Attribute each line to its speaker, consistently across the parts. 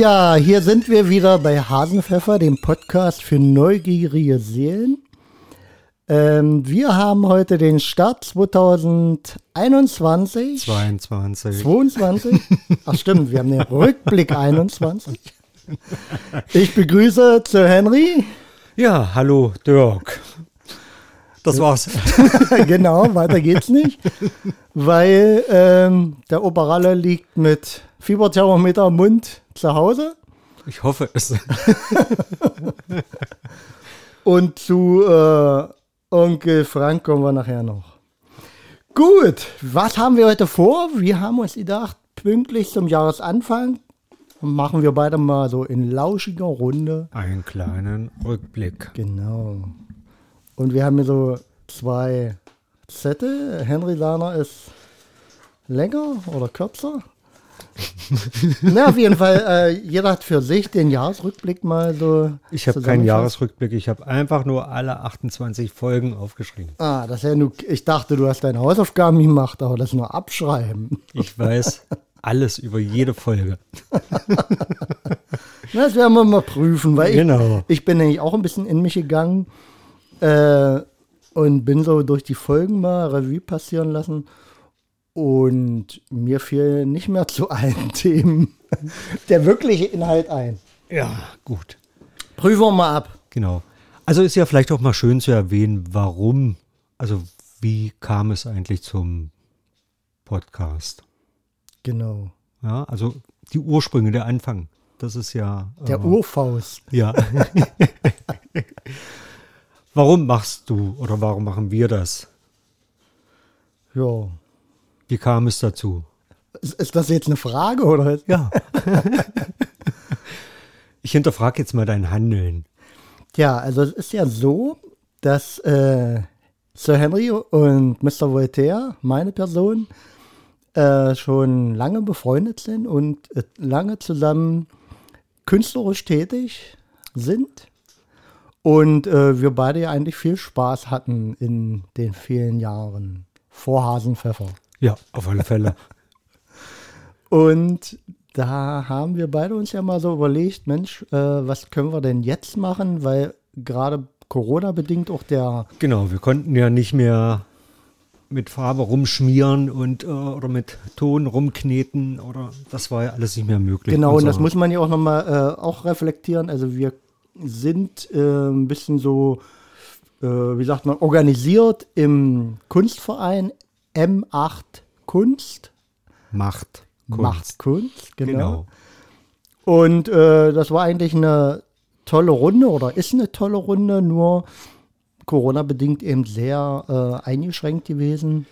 Speaker 1: Ja, hier sind wir wieder bei Hasenpfeffer, dem Podcast für neugierige Seelen. Ähm, wir haben heute den Start 2021.
Speaker 2: 22.
Speaker 1: 22. Ach stimmt, wir haben den Rückblick 21. Ich begrüße zu Henry.
Speaker 2: Ja, hallo Dirk. Das war's.
Speaker 1: genau, weiter geht's nicht. Weil ähm, der Operalle liegt mit Fieberthermometer im Mund zu Hause.
Speaker 2: Ich hoffe es.
Speaker 1: Und zu äh, Onkel Frank kommen wir nachher noch. Gut, was haben wir heute vor? Wir haben uns gedacht, pünktlich zum Jahresanfang machen wir beide mal so in lauschiger Runde.
Speaker 2: Einen kleinen Rückblick.
Speaker 1: Genau. Und wir haben hier so zwei Zettel. Henry Lahner ist länger oder kürzer. Na, auf jeden Fall, äh, jeder hat für sich den Jahresrückblick mal so.
Speaker 2: Ich habe keinen Jahresrückblick, ich habe einfach nur alle 28 Folgen aufgeschrieben.
Speaker 1: Ah, das ist ja nur, ich dachte, du hast deine Hausaufgaben gemacht, aber das nur abschreiben.
Speaker 2: Ich weiß alles über jede Folge.
Speaker 1: Das werden wir mal prüfen, weil
Speaker 2: Genau.
Speaker 1: ich, ich bin nämlich auch ein bisschen in mich gegangen äh, und bin so durch die Folgen mal Revue passieren lassen. Und mir fiel nicht mehr zu allen Themen der wirkliche Inhalt ein.
Speaker 2: Ja, gut.
Speaker 1: Prüfen wir mal ab.
Speaker 2: Genau. Also ist ja vielleicht auch mal schön zu erwähnen, warum, also wie kam es eigentlich zum Podcast?
Speaker 1: Genau.
Speaker 2: Ja, also die Ursprünge, der Anfang. Das ist ja.
Speaker 1: Der
Speaker 2: äh,
Speaker 1: Urfaust.
Speaker 2: Ja. warum machst du oder warum machen wir das?
Speaker 1: Ja.
Speaker 2: Wie kam es dazu?
Speaker 1: Ist, das jetzt eine Frage oder?
Speaker 2: Ja. ich hinterfrage jetzt mal dein Handeln.
Speaker 1: Ja, also es ist ja so, dass äh, Sir Henry und Mr. Voltaire, meine Person, äh, schon lange befreundet sind und äh, lange zusammen künstlerisch tätig sind. Und äh, wir beide ja eigentlich viel Spaß hatten in den vielen Jahren vor Hasenpfeffer.
Speaker 2: Ja, auf alle Fälle.
Speaker 1: Und da haben wir beide uns ja mal so überlegt, Mensch, äh, was können wir denn jetzt machen? Weil gerade Corona-bedingt auch der
Speaker 2: Genau, wir konnten ja nicht mehr mit Farbe rumschmieren und äh, oder mit Ton rumkneten oder das war ja alles nicht mehr möglich.
Speaker 1: Genau, und das
Speaker 2: Unser-
Speaker 1: muss man ja auch nochmal äh, auch reflektieren. Also wir sind äh, ein bisschen so, äh, wie sagt man, organisiert im Kunstverein M8 Kunst.
Speaker 2: Macht Kunst.
Speaker 1: Macht Kunst, genau.
Speaker 2: Genau.
Speaker 1: Und äh, das war eigentlich eine tolle Runde oder ist eine tolle Runde, nur Corona-bedingt eben sehr äh, eingeschränkt gewesen.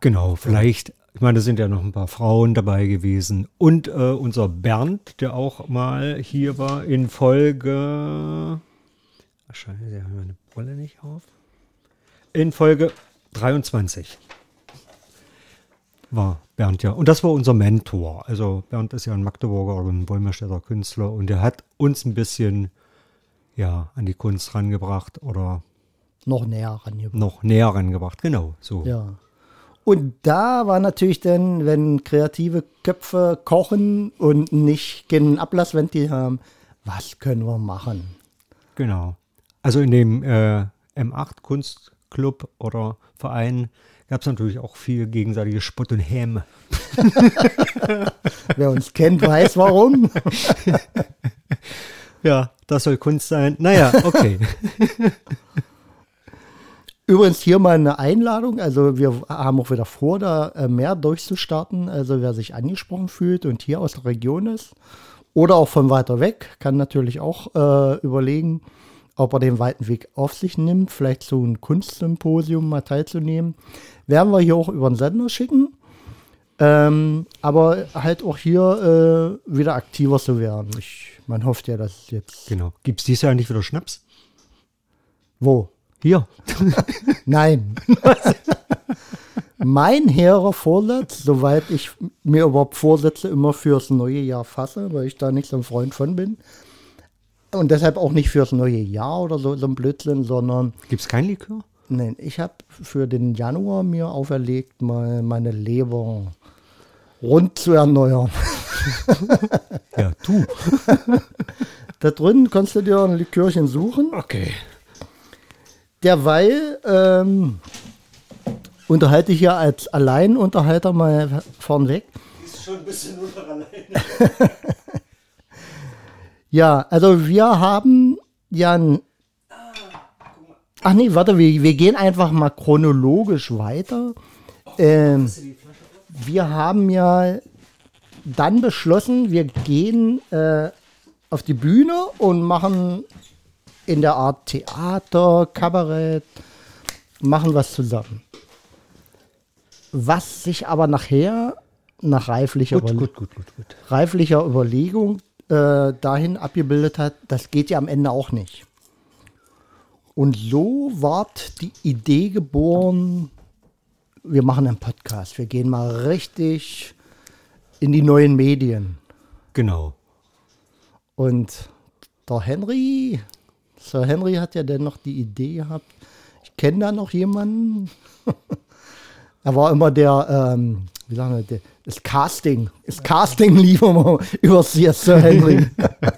Speaker 2: Genau, vielleicht, ich meine, da sind ja noch ein paar Frauen dabei gewesen. Und äh, unser Bernd, der auch mal hier war in Folge. Ach, Scheiße, der hat meine Brille nicht auf. In Folge 23 war Bernd ja. Und das war unser Mentor. Also Bernd ist ja ein Magdeburger oder ein Wolmerstädter Künstler und der hat uns ein bisschen ja, an die Kunst rangebracht oder
Speaker 1: Noch näher rangebracht.
Speaker 2: noch näher rangebracht. Genau, so.
Speaker 1: Ja. Und da war natürlich dann, wenn kreative Köpfe kochen und nicht kein Ablassventil haben, was können wir machen?
Speaker 2: Genau. Also in dem äh, M8 Kunstclub oder Verein gab es natürlich auch viel gegenseitiges Spott und Häme.
Speaker 1: Wer uns kennt, weiß warum.
Speaker 2: Ja, das soll Kunst sein. Naja, okay.
Speaker 1: Übrigens hier mal eine Einladung. Also wir haben auch wieder vor, da äh, mehr durchzustarten. Also wer sich angesprochen fühlt und hier aus der Region ist oder auch von weiter weg, kann natürlich auch äh, überlegen, ob er den weiten Weg auf sich nimmt, vielleicht zu einem Kunstsymposium mal teilzunehmen. Werden wir hier auch über den Sender schicken. Ähm, aber halt auch hier äh, wieder aktiver zu werden. Ich, man hofft ja, dass jetzt.
Speaker 2: genau. Gibt es dieses Jahr nicht wieder Schnaps?
Speaker 1: Wo?
Speaker 2: Hier.
Speaker 1: Nein. mein hehrer Vorsatz, soweit ich mir überhaupt Vorsätze immer fürs neue Jahr fasse, weil ich da nicht so ein Freund von bin. Und deshalb auch nicht fürs neue Jahr oder so, so ein Blödsinn, sondern
Speaker 2: Gibt es kein Likör?
Speaker 1: nein, ich habe für den Januar mir auferlegt, mal meine Leber rund zu erneuern.
Speaker 2: Ja, du.
Speaker 1: Da drin kannst du dir ein Likörchen suchen.
Speaker 2: Okay.
Speaker 1: Derweil ähm, unterhalte ich ja als Alleinunterhalter mal vornweg.
Speaker 2: Ist schon ein bisschen unter alleine.
Speaker 1: Ja, also wir haben ja ein. Ach nee, warte, wir, wir gehen einfach mal chronologisch weiter. Ähm, wir haben ja dann beschlossen, wir gehen äh, auf die Bühne und machen in der Art Theater, Kabarett, machen was zusammen. Was sich aber nachher nach reiflicher,
Speaker 2: Gut,
Speaker 1: Überle-
Speaker 2: gut, gut, gut, gut.
Speaker 1: reiflicher Überlegung äh, dahin abgebildet hat, das geht ja am Ende auch nicht. Und so ward die Idee geboren, wir machen einen Podcast, wir gehen mal richtig in die neuen Medien.
Speaker 2: Genau.
Speaker 1: Und der Henry, Sir Henry hat ja dann noch die Idee gehabt, ich kenne da noch jemanden. er war immer der, ähm, wie sagen wir, der, das Casting. Das Casting lief immer über Sir Sir Henry.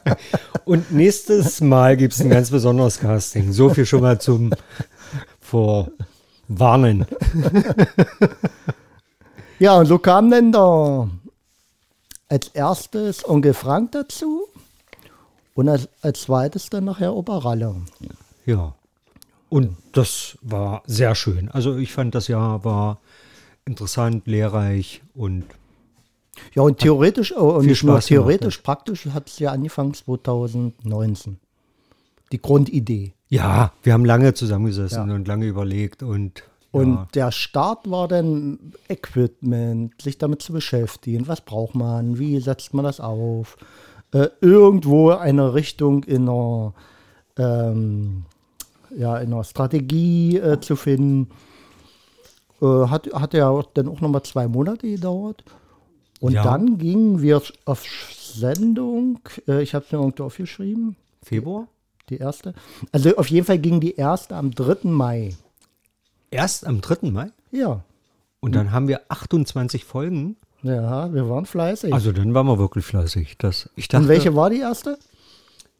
Speaker 2: Und nächstes Mal gibt es ein ganz besonderes Casting. So viel schon mal zum Vorwarnen.
Speaker 1: ja, und so kam dann der, als erstes Onkel Frank dazu und als, als zweites dann nachher Opa Ralle.
Speaker 2: Ja. Und das war sehr schön. Also ich fand das Jahr war interessant, lehrreich und
Speaker 1: Ja, und theoretisch, oh, und nicht nur theoretisch, praktisch hat es ja angefangen 2019. Die Grundidee.
Speaker 2: ja, wir haben lange zusammengesessen
Speaker 1: Ja.
Speaker 2: und lange überlegt und
Speaker 1: Und
Speaker 2: ja,
Speaker 1: der Start war dann Equipment, sich damit zu beschäftigen. Was braucht man? Wie setzt man das auf? Äh, irgendwo eine Richtung in einer, ähm, ja, in einer Strategie äh, zu finden. Äh, hat, hat ja dann auch nochmal zwei Monate gedauert. Und
Speaker 2: Ja.
Speaker 1: dann gingen wir auf Sendung. Äh, ich habe es mir irgendwo aufgeschrieben.
Speaker 2: Februar?
Speaker 1: Die erste. Also auf jeden Fall ging die erste am 3. Mai.
Speaker 2: Erst am 3. Mai
Speaker 1: Ja.
Speaker 2: und dann haben wir 28 Folgen.
Speaker 1: Ja, wir waren fleißig.
Speaker 2: Also dann waren wir wirklich fleißig. Das, ich dachte,
Speaker 1: Und welche war die erste?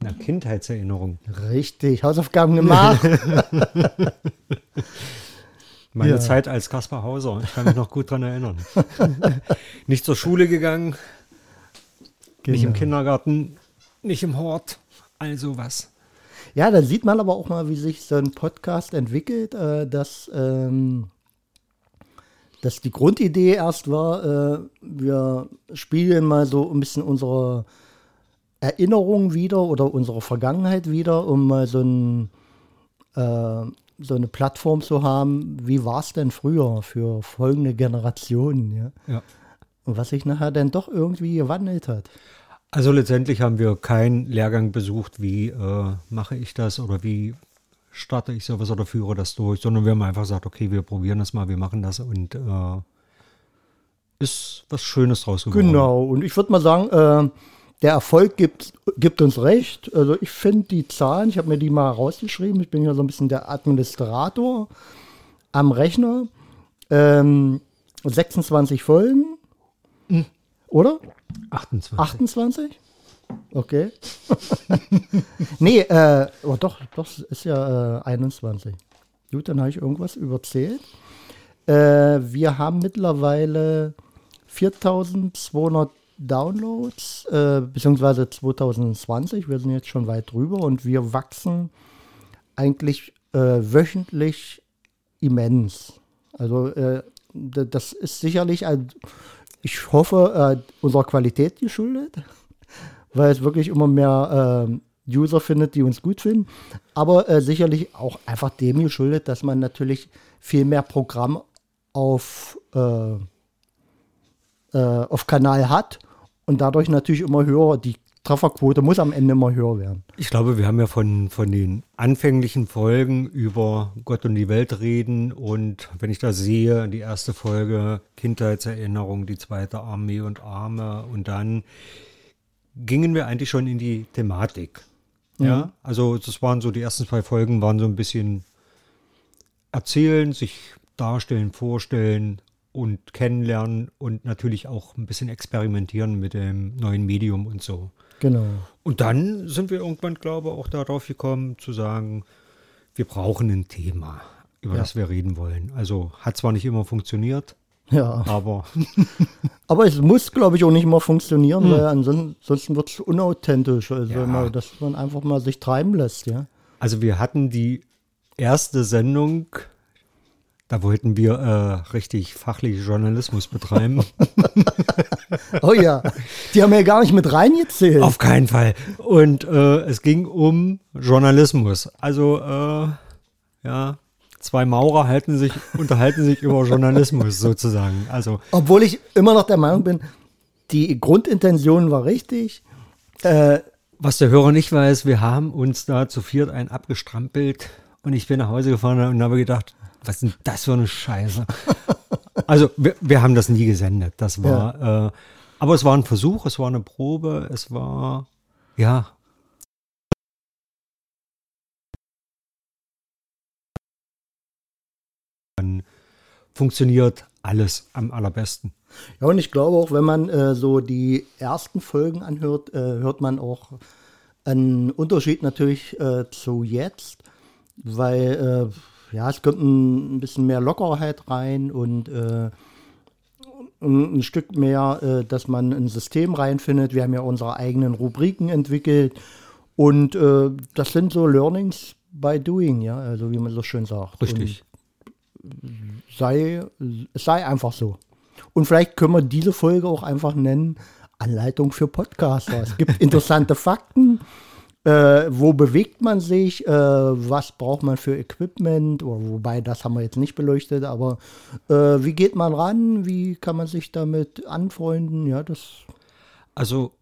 Speaker 2: Na, Kindheitserinnerung.
Speaker 1: Richtig, Hausaufgaben gemacht.
Speaker 2: Meine
Speaker 1: Ja.
Speaker 2: Zeit als Kaspar Hauser. Ich kann mich noch gut dran erinnern. nicht zur Schule gegangen, nicht im
Speaker 1: Genau.
Speaker 2: Kindergarten, nicht im Hort, all sowas.
Speaker 1: ja, da sieht man aber auch mal, wie sich so ein Podcast entwickelt, äh, dass, ähm, dass die Grundidee erst war, äh, wir spielen mal so ein bisschen unsere Erinnerungen wieder oder unsere Vergangenheit wieder, um mal so, ein, äh, so eine Plattform zu haben, wie war es denn früher für folgende Generationen, ja?
Speaker 2: Ja.
Speaker 1: Und was sich nachher dann doch irgendwie gewandelt hat.
Speaker 2: Also letztendlich haben wir keinen Lehrgang besucht, wie äh, mache ich das oder wie starte ich sowas oder führe das durch, sondern wir haben einfach gesagt, okay, wir probieren das mal, wir machen das und äh, ist was Schönes draus geworden.
Speaker 1: Genau, und ich würde mal sagen, äh, der Erfolg gibt, gibt uns recht. Also ich finde die Zahlen, ich habe mir die mal rausgeschrieben, ich bin ja so ein bisschen der Administrator am Rechner. Ähm, 26 Folgen, oder?
Speaker 2: 28.
Speaker 1: 28? Okay. nee, äh, oh doch, doch, es ist ja äh, 21. Gut, dann habe ich irgendwas überzählt. Äh, wir haben mittlerweile 4200 Downloads, äh, beziehungsweise 2020. Wir sind jetzt schon weit drüber und wir wachsen eigentlich äh, wöchentlich immens. Also äh, das ist sicherlich, ein, ich hoffe, äh, unserer Qualität geschuldet, weil es wirklich immer mehr ähm, User findet, die uns gut finden. Aber äh, sicherlich auch einfach dem geschuldet, dass man natürlich viel mehr Programm auf, äh, auf Kanal hat und dadurch natürlich immer höher, die Trefferquote muss am Ende immer höher werden.
Speaker 2: Ich glaube, wir haben ja von, von den anfänglichen Folgen über Gott und die Welt reden und wenn ich da sehe, die erste Folge Kindheitserinnerung, die zweite Armee und Arme und dann gingen wir eigentlich schon in die Thematik. Ja, also das waren so, die ersten zwei Folgen waren so ein bisschen erzählen, sich darstellen, vorstellen und kennenlernen und natürlich auch ein bisschen experimentieren mit dem neuen Medium und so.
Speaker 1: Genau.
Speaker 2: Und dann sind wir irgendwann, glaube ich, auch darauf gekommen zu sagen, wir brauchen ein Thema, über
Speaker 1: Ja.
Speaker 2: das wir reden wollen. Also hat zwar nicht immer funktioniert,
Speaker 1: Ja.
Speaker 2: aber
Speaker 1: Aber es muss, glaube ich, auch nicht mal funktionieren, weil ansonsten, ansonsten wird es unauthentisch. Also,
Speaker 2: Ja.
Speaker 1: mal, dass man einfach mal sich treiben lässt, ja.
Speaker 2: also wir hatten die erste Sendung, da wollten wir äh, richtig fachlich Journalismus betreiben.
Speaker 1: Oh ja, die haben ja gar nicht mit reingezählt.
Speaker 2: Auf keinen Fall. Und äh, es ging um Journalismus. Also, äh, ja, zwei Maurer halten sich, unterhalten sich über Journalismus sozusagen. Also,
Speaker 1: Obwohl ich immer noch der Meinung bin, die Grundintention war richtig. Äh,
Speaker 2: was der Hörer nicht weiß, wir haben uns da zu viert ein abgestrampelt und ich bin nach Hause gefahren und habe gedacht, was ist denn das für eine Scheiße? Also, wir, wir haben das nie gesendet. Das war, äh, aber es war ein Versuch, es war eine Probe, es war, ja, dann funktioniert alles am allerbesten.
Speaker 1: ja, und ich glaube auch, wenn man äh, so die ersten Folgen anhört, äh, hört man auch einen Unterschied natürlich äh, zu jetzt, weil äh, ja, es kommt ein, ein bisschen mehr Lockerheit rein und äh, ein, ein Stück mehr, äh, dass man ein System reinfindet. Wir haben ja unsere eigenen Rubriken entwickelt und äh, das sind so Learnings by doing, ja, also wie man so schön sagt.
Speaker 2: Richtig.
Speaker 1: Und sei, es sei einfach so. Und vielleicht können wir diese Folge auch einfach nennen Anleitung für Podcaster. Es gibt interessante Fakten. Äh, wo bewegt man sich? Äh, was braucht man für Equipment? Wobei, das haben wir jetzt nicht beleuchtet, aber äh, wie geht man ran? Wie kann man sich damit anfreunden? Ja, das
Speaker 2: Also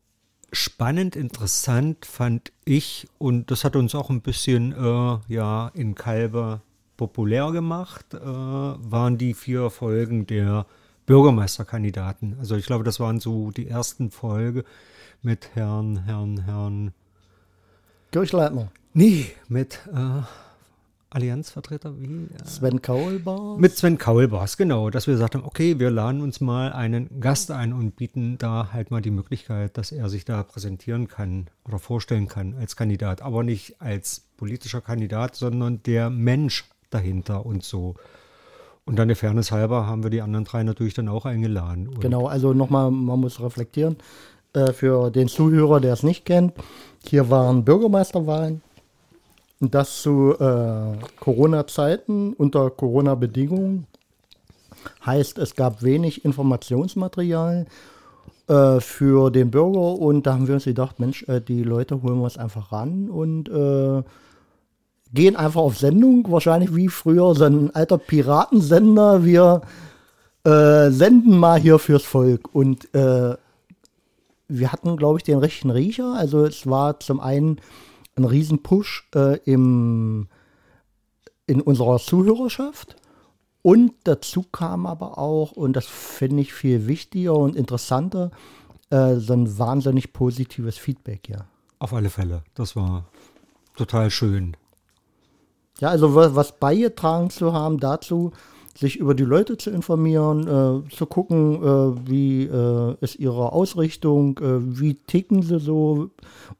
Speaker 2: spannend, interessant fand ich und das hat uns auch ein bisschen äh, ja in Kalbe populär gemacht, äh, waren die vier Folgen der Bürgermeisterkandidaten. Also ich glaube, das waren so die ersten Folge mit Herrn, Herrn, Herrn,
Speaker 1: Kirchleitner.
Speaker 2: nee, mit äh, Allianzvertreter, wie? Äh,
Speaker 1: Sven Kaulbar.
Speaker 2: mit Sven Kaulbars, genau, dass wir gesagt haben, okay, wir laden uns mal einen Gast ein und bieten da halt mal die Möglichkeit, dass er sich da präsentieren kann oder vorstellen kann als Kandidat, aber nicht als politischer Kandidat, sondern der Mensch dahinter und so. Und dann der Fairness halber haben wir die anderen drei natürlich dann auch eingeladen. Und
Speaker 1: Genau, also nochmal, man muss reflektieren. Äh, für den Zuhörer, der es nicht kennt, hier waren Bürgermeisterwahlen. Und das zu äh, Corona-Zeiten unter Corona-Bedingungen. Heißt, es gab wenig Informationsmaterial äh, für den Bürger und da haben wir uns gedacht, Mensch, äh, die Leute holen wir es einfach ran und äh, gehen einfach auf Sendung, wahrscheinlich wie früher so ein alter Piratensender. Wir äh, senden mal hier fürs Volk und äh, wir hatten, glaube ich, den richtigen Riecher. Also es war zum einen ein Riesenpush äh, im, in unserer Zuhörerschaft. Und dazu kam aber auch, und das finde ich viel wichtiger und interessanter, äh, so ein wahnsinnig positives Feedback, ja.
Speaker 2: auf alle Fälle, das war total schön.
Speaker 1: Ja, also was, was beigetragen zu haben dazu, sich über die Leute zu informieren, äh, zu gucken, äh, wie äh, ist ihre Ausrichtung, äh, wie ticken sie so.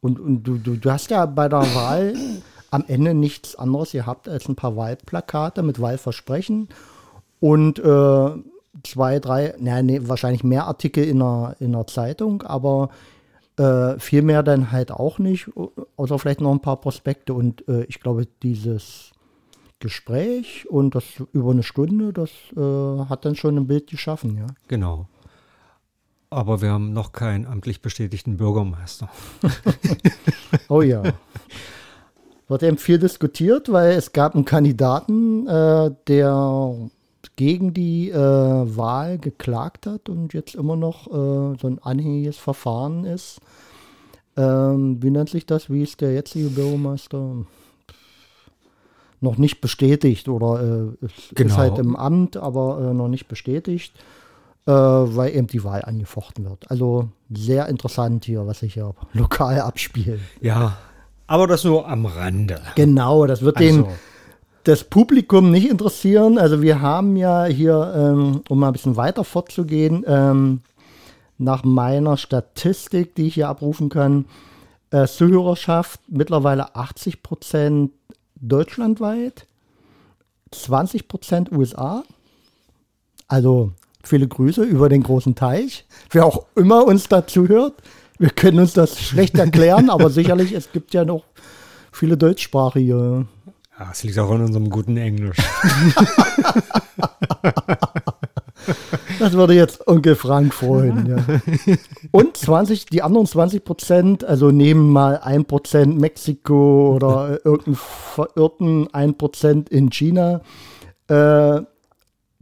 Speaker 1: Und, und du, du, du hast ja bei der Wahl am Ende nichts anderes gehabt als ein paar Wahlplakate mit Wahlversprechen und äh, zwei, drei, naja, nee, wahrscheinlich mehr Artikel in einer, in einer Zeitung, aber äh, viel mehr dann halt auch nicht, außer vielleicht noch ein paar Prospekte. Und ich glaube, dieses Gespräch und das über eine Stunde, das äh, hat dann schon ein Bild geschaffen, ja.
Speaker 2: Genau. Aber wir haben noch keinen amtlich bestätigten Bürgermeister.
Speaker 1: Oh ja. Wird eben viel diskutiert, weil es gab einen Kandidaten, äh, der gegen die äh, Wahl geklagt hat und jetzt immer noch äh, so ein anhängiges Verfahren ist. Ähm, wie nennt sich das? Wie ist der jetzige Bürgermeister? Noch nicht bestätigt oder äh, ist,
Speaker 2: Genau.
Speaker 1: ist halt im Amt, aber äh, noch nicht bestätigt, äh, weil eben die Wahl angefochten wird. Also sehr interessant hier, was sich hier lokal abspielt.
Speaker 2: Ja, aber das nur am Rande.
Speaker 1: Genau, das wird den,
Speaker 2: Also,
Speaker 1: das Publikum nicht interessieren. Also wir haben ja hier, ähm, um mal ein bisschen weiter fortzugehen, ähm, nach meiner Statistik, die ich hier abrufen kann, äh, Zuhörerschaft mittlerweile 80 Prozent deutschlandweit, 20 Prozent USA. Also viele Grüße über den großen Teich. Wer auch immer uns dazu hört, wir können uns das schlecht erklären, aber sicherlich, es gibt ja noch viele deutschsprachige.
Speaker 2: Ja, es liegt auch an unserem guten Englisch.
Speaker 1: Das würde jetzt Onkel Frank freuen. Ja. Und 20, die anderen 20 Prozent, also nehmen mal 1 Prozent Mexiko oder irgendeinen verirrten 1 Prozent in China. Äh,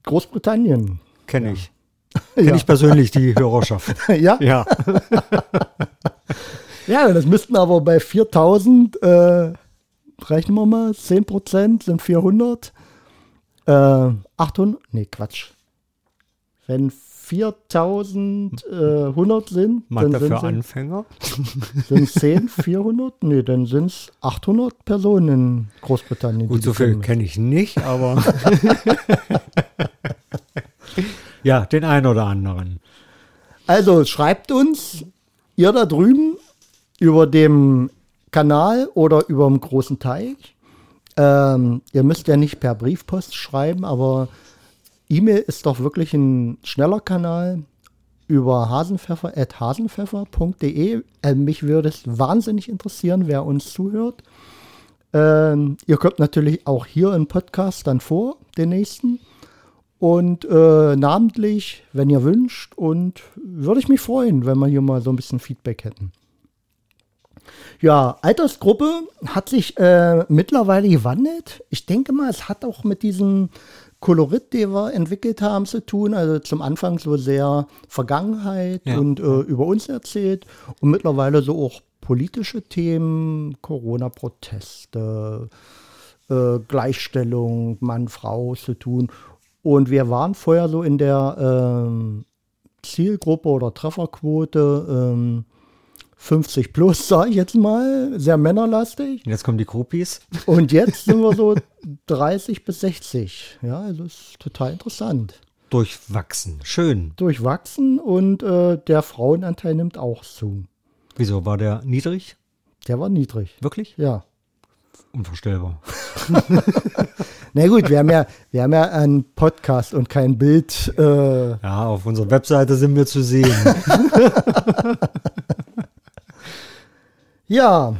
Speaker 1: Großbritannien.
Speaker 2: Kenne ich. Kenne
Speaker 1: Ja.
Speaker 2: ich persönlich, die Hörerschaft.
Speaker 1: ja?
Speaker 2: Ja.
Speaker 1: ja, das müssten aber bei 4000, äh, rechnen wir mal, 10 Prozent sind 400. Äh, 800, nee, Quatsch. Wenn 4100 sind,
Speaker 2: Mag
Speaker 1: dann sind es
Speaker 2: Anfänger.
Speaker 1: Sind 10, 400? Nee, dann sind es 800 Personen in Großbritannien.
Speaker 2: Gut, so viel kenne ich nicht, aber. ja, den einen oder anderen.
Speaker 1: Also schreibt uns, ihr da drüben, über dem Kanal oder über dem großen Teich. Ähm, ihr müsst ja nicht per Briefpost schreiben, aber E-Mail ist doch wirklich ein schneller Kanal über hasenpfeffer.hasenpfeffer.de. Äh, mich würde es wahnsinnig interessieren, wer uns zuhört. Ähm, ihr kommt natürlich auch hier im Podcast dann vor, den nächsten. Und äh, namentlich, wenn ihr wünscht. Und würde ich mich freuen, wenn wir hier mal so ein bisschen Feedback hätten. Ja, Altersgruppe hat sich äh, mittlerweile gewandelt. Ich denke mal, es hat auch mit diesem Kolorit, den wir entwickelt haben, zu tun. Also zum Anfang so sehr Vergangenheit
Speaker 2: Ja.
Speaker 1: und äh, über uns erzählt. Und mittlerweile so auch politische Themen, Corona-Proteste, äh, Gleichstellung, Mann, Frau zu tun. Und wir waren vorher so in der ähm, Zielgruppe oder Trefferquote ähm, 50 plus, sage ich jetzt mal, sehr männerlastig.
Speaker 2: Jetzt kommen die Groupies.
Speaker 1: Und jetzt sind wir so 30 bis 60. Ja, also ist total interessant.
Speaker 2: Durchwachsen. Schön.
Speaker 1: Durchwachsen und äh, der Frauenanteil nimmt auch zu.
Speaker 2: Wieso war der niedrig?
Speaker 1: Der war niedrig.
Speaker 2: Wirklich?
Speaker 1: Ja.
Speaker 2: Unvorstellbar.
Speaker 1: Na gut, wir haben ja, wir haben ja einen Podcast und kein Bild. Äh,
Speaker 2: Ja, auf unserer Webseite sind wir zu sehen.
Speaker 1: Ja.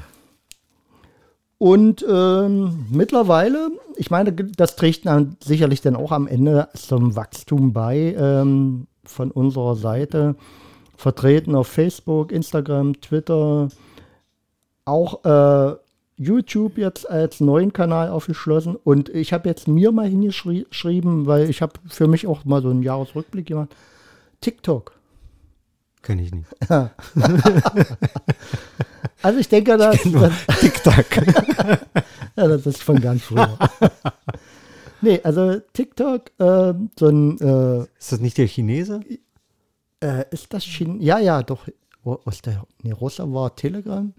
Speaker 1: Und ähm, mittlerweile, ich meine, das trägt dann sicherlich dann auch am Ende zum Wachstum bei ähm, von unserer Seite. Vertreten auf Facebook, Instagram, Twitter, auch äh, YouTube jetzt als neuen Kanal aufgeschlossen. Und ich habe jetzt mir mal hingeschrieben, weil ich habe für mich auch mal so einen Jahresrückblick gemacht. TikTok.
Speaker 2: Kenne ich nicht.
Speaker 1: Also ich denke, das,
Speaker 2: Nur TikTok.
Speaker 1: Ja, das ist von ganz früher. nee, also TikTok, äh, so ein, äh,
Speaker 2: Ist das nicht der Chinese?
Speaker 1: äh, ist das Chin Ja, ja, doch. Ist der? Nee, Russe war Telegram.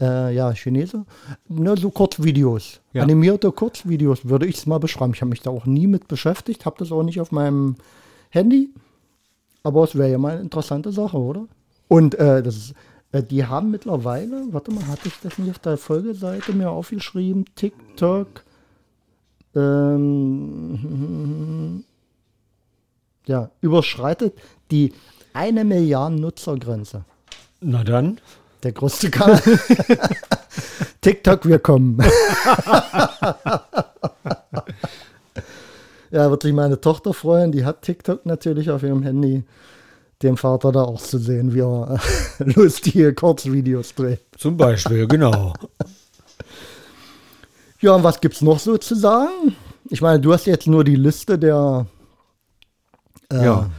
Speaker 1: Äh, ja, Chinese. Nur so Kurzvideos.
Speaker 2: Ja.
Speaker 1: Animierte Kurzvideos würde ich es mal beschreiben. Ich habe mich da auch nie mit beschäftigt, habe das auch nicht auf meinem Handy. Aber es wäre ja mal eine interessante Sache, oder? Und äh, das ist, äh, die haben mittlerweile, warte mal, hatte ich das nicht auf der Folgeseite mir aufgeschrieben? TikTok. Ähm, ja, überschreitet die eine Milliarde Nutzergrenze.
Speaker 2: Na dann.
Speaker 1: Der größte Kanal. TikTok, wir kommen. ja, wird sich meine Tochter freuen. Die hat TikTok natürlich auf ihrem Handy. Dem Vater da auch zu sehen, wie er lustige Kurzvideos dreht.
Speaker 2: Zum Beispiel, genau.
Speaker 1: Ja, und was gibt's noch so zu sagen? Ich meine, du hast jetzt nur die Liste der, äh,
Speaker 2: Ja.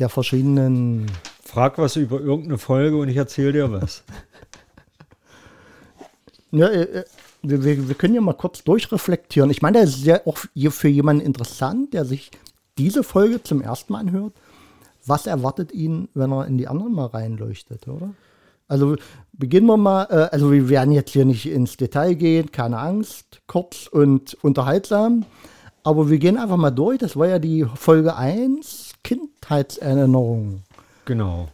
Speaker 1: der verschiedenen.
Speaker 2: Frag was über irgendeine Folge und ich erzähle dir was.
Speaker 1: Ja, äh, äh, wir, wir, wir können ja mal kurz durchreflektieren. Ich meine, das ist ja auch hier für jemanden interessant, der sich diese Folge zum ersten Mal anhört. Was erwartet ihn, wenn er in die anderen mal reinleuchtet, oder? Also beginnen wir mal, äh, also wir werden jetzt hier nicht ins Detail gehen, keine Angst, kurz und unterhaltsam. Aber wir gehen einfach mal durch. Das war ja die Folge 1, Kindheitserinnerungen.
Speaker 2: Genau.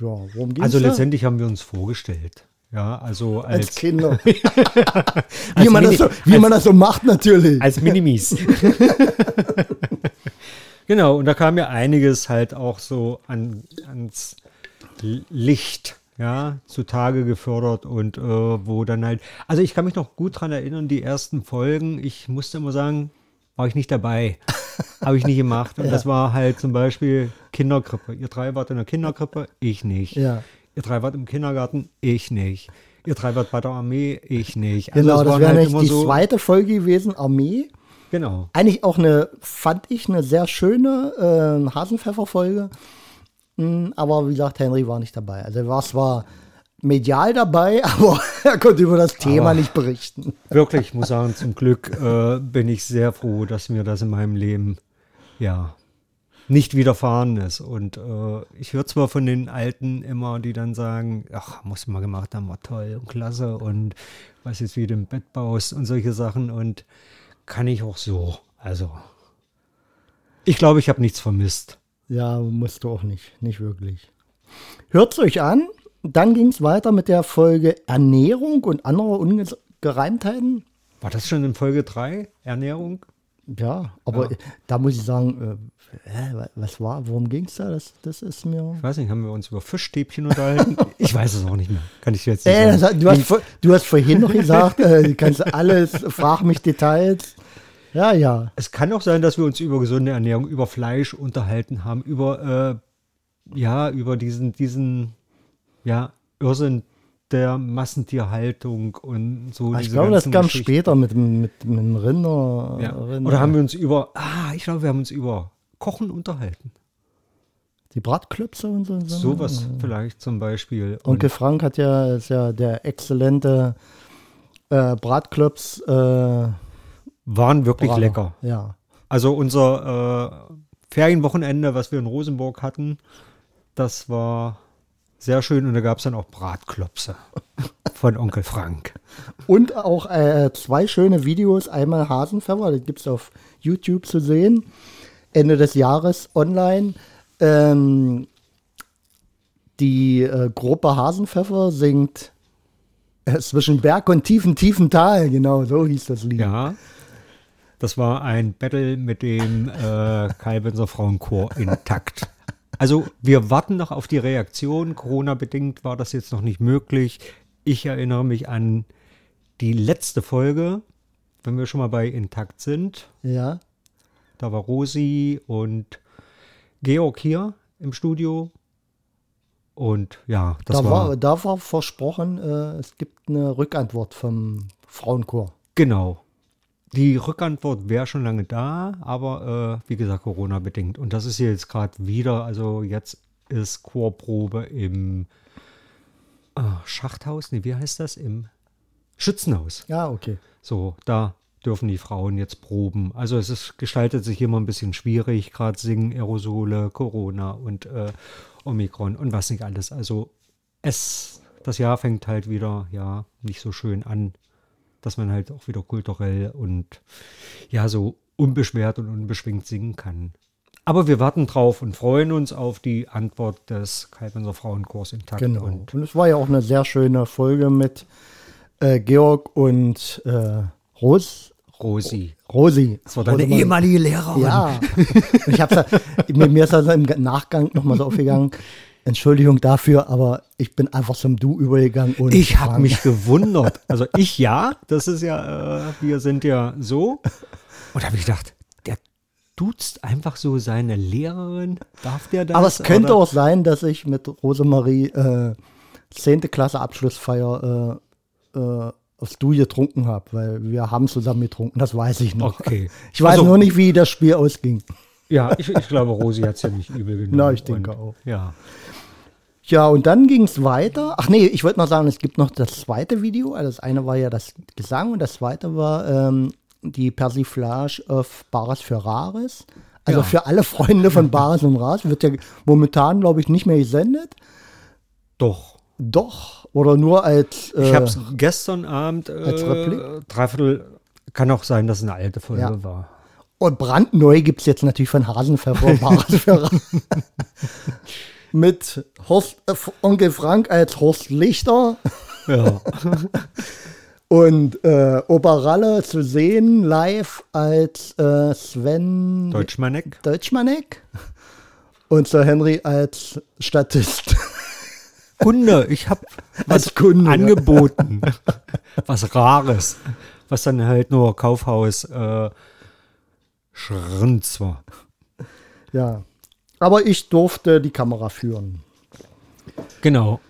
Speaker 1: Ja, worum geht's
Speaker 2: Also
Speaker 1: da?
Speaker 2: letztendlich haben wir uns vorgestellt. Ja, also
Speaker 1: als
Speaker 2: als,
Speaker 1: Kinder. wie,
Speaker 2: Als
Speaker 1: man das
Speaker 2: Mini-
Speaker 1: so, wie man das so macht natürlich.
Speaker 2: als Minimis. genau, und da kam ja einiges halt auch so an, ans Licht, ja, zutage gefördert und äh, wo dann halt, also ich kann mich noch gut dran erinnern, die ersten Folgen, ich musste immer sagen, war ich nicht dabei. Habe ich nicht gemacht. Und das war halt zum Beispiel Kinderkrippe. Ihr drei wart in der Kinderkrippe, ich nicht.
Speaker 1: Ja.
Speaker 2: Ihr drei wart im Kindergarten, ich nicht. Ihr drei wart bei der Armee, ich nicht. Also
Speaker 1: genau, das wäre
Speaker 2: halt
Speaker 1: nämlich die
Speaker 2: so-
Speaker 1: zweite Folge gewesen, Armee.
Speaker 2: Genau.
Speaker 1: Eigentlich auch eine, fand ich, eine sehr schöne äh, Hasenpfeffer-Folge. Mm, Aber wie gesagt, Henry war nicht dabei. Also er war zwar medial dabei, aber er konnte über das Thema
Speaker 2: Aber-
Speaker 1: nicht berichten.
Speaker 2: Wirklich, ich muss sagen, zum Glück äh, bin ich sehr froh, dass mir das in meinem Leben ja nicht widerfahren ist. Und äh, ich höre zwar von den Alten immer, die dann sagen, ach, muss mal gemacht haben, war toll und klasse und was jetzt wie du im Bett baust und solche Sachen und kann ich auch so. Also, ich glaube, ich habe nichts vermisst.
Speaker 1: Ja, musst du auch nicht, nicht wirklich. Hört's euch an. Dann ging es weiter mit der Folge Ernährung und andere Ungereimtheiten.
Speaker 2: War das schon in Folge 3, Ernährung?
Speaker 1: Ja, aber da muss ich sagen, äh, was war, worum ging es da? Das, das ist mir.
Speaker 2: Ich weiß nicht, haben wir uns über Fischstäbchen unterhalten? ich weiß es auch nicht mehr. Kann ich jetzt nicht
Speaker 1: Äh,
Speaker 2: sagen.
Speaker 1: du, hast, vor- du hast vorhin noch gesagt, äh, du kannst alles, frag mich Details. Ja, ja.
Speaker 2: Es kann auch sein, dass wir uns über gesunde Ernährung, über Fleisch unterhalten haben, über äh, ja, über diesen, diesen ja, Irrsinn der Massentierhaltung und so.
Speaker 1: Ich glaube, das kam später mit, dem- mit, mit dem Rinder.
Speaker 2: Ja.
Speaker 1: Rinder.
Speaker 2: Oder haben wir uns über, ah, ich glaube, wir haben uns über Kochen unterhalten.
Speaker 1: die Bratklöpse und so. so
Speaker 2: Sowas vielleicht zum Beispiel. Und
Speaker 1: Onkel Frank hat ja, ist ja der exzellente äh, Bratklöps. Äh,
Speaker 2: waren wirklich
Speaker 1: Brater.
Speaker 2: lecker.
Speaker 1: Ja.
Speaker 2: Also unser äh, Ferienwochenende, was wir in Rosenburg hatten, das war sehr schön und da gab es dann auch Bratklopse von Onkel Frank.
Speaker 1: Und auch äh, zwei schöne Videos. Einmal Hasenpfeffer, das gibt es auf YouTube zu sehen. Ende des Jahres online. Ähm, die äh, Gruppe Hasenpfeffer singt äh, zwischen Berg und tiefen, tiefen Tal. Genau, so hieß das Lied.
Speaker 2: Ja, das war ein Battle mit dem äh, Kalbenser Frauenchor intakt. Also wir warten noch auf die Reaktion. Corona-bedingt war das jetzt noch nicht möglich. Ich erinnere mich an die letzte Folge, wenn wir schon mal bei Intakt sind.
Speaker 1: Ja.
Speaker 2: Da war Rosi und Georg hier im Studio. Und ja, das
Speaker 1: Da
Speaker 2: war,
Speaker 1: war, da war versprochen, äh, es gibt eine Rückantwort vom Frauenchor.
Speaker 2: genau. Die Rückantwort wäre schon lange da, aber äh, wie gesagt, Corona bedingt. Und das ist hier jetzt gerade wieder, also jetzt ist Chorprobe im ah, Schachthaus, nee, wie heißt das? Im Schützenhaus.
Speaker 1: Ja, okay.
Speaker 2: So, da dürfen die Frauen jetzt proben. Also es ist, gestaltet sich immer ein bisschen schwierig, gerade singen Aerosole, Corona und äh, Omikron und was nicht alles. Also es, das Jahr fängt halt wieder, ja, nicht so schön an, dass man halt auch wieder kulturell und ja, so unbeschwert und unbeschwingt singen kann. Aber wir warten drauf und freuen uns auf die Antwort des Kalbenser Frauenchors intakt.
Speaker 1: Genau.
Speaker 2: Und
Speaker 1: Und es war ja auch eine sehr schöne Folge mit äh, Georg und äh, Ros
Speaker 2: Rosi.
Speaker 1: Rosi.
Speaker 2: Das war deine
Speaker 1: Rosi-
Speaker 2: ehemalige Lehrerin.
Speaker 1: Ja. Ich hab's, mir, mir ist das im Nachgang nochmal so aufgegangen. Entschuldigung dafür, aber ich bin einfach zum Du übergegangen. Und
Speaker 2: Ich habe mich gewundert. Also ich ja, das ist ja, äh, wir sind ja so. Und da habe ich gedacht, der duzt einfach so seine Lehrerin. Darf der das?
Speaker 1: Aber es könnte
Speaker 2: Oder-
Speaker 1: auch sein, dass ich mit Rosemarie äh, 10. Klasse Abschlussfeier äh, äh, aufs Du getrunken habe, weil wir haben zusammen getrunken, das weiß ich noch.
Speaker 2: Okay.
Speaker 1: Ich weiß
Speaker 2: Also-
Speaker 1: nur nicht, wie das Spiel ausging.
Speaker 2: Ja, ich, ich glaube, Rosi hat es ja nicht übel genommen.
Speaker 1: Na, ich denke
Speaker 2: Und,
Speaker 1: auch.
Speaker 2: Ja.
Speaker 1: Ja, und dann ging es weiter. Ach nee, ich wollte noch sagen, es gibt noch das zweite Video. Also das eine war ja das Gesang und das zweite war ähm, die Persiflage auf Bares für Rares. Also
Speaker 2: Ja.
Speaker 1: für alle Freunde von Bares und Rares wird ja momentan, glaube ich, nicht mehr gesendet.
Speaker 2: Doch.
Speaker 1: Doch, oder nur als.
Speaker 2: Ich
Speaker 1: äh,
Speaker 2: habe es gestern Abend
Speaker 1: als
Speaker 2: äh,
Speaker 1: Replik?
Speaker 2: dreiviertel. Kann auch sein, dass es eine alte Folge
Speaker 1: Ja.
Speaker 2: war.
Speaker 1: Und brandneu gibt es jetzt natürlich von Hasenpfeffer Hasenpfeffer. Mit Horst, äh, Onkel Frank als Horst Lichter
Speaker 2: Ja.
Speaker 1: und äh, Oberralle zu sehen live als äh, Sven
Speaker 2: Deutschmanek.
Speaker 1: Deutschmanek und Sir Henry als Statist.
Speaker 2: Kunde, ich habe
Speaker 1: Als Kunde,
Speaker 2: angeboten. was Rares. Was dann halt nur Kaufhaus äh, Schrunz war.
Speaker 1: ja. Aber ich durfte die Kamera führen.
Speaker 2: Genau.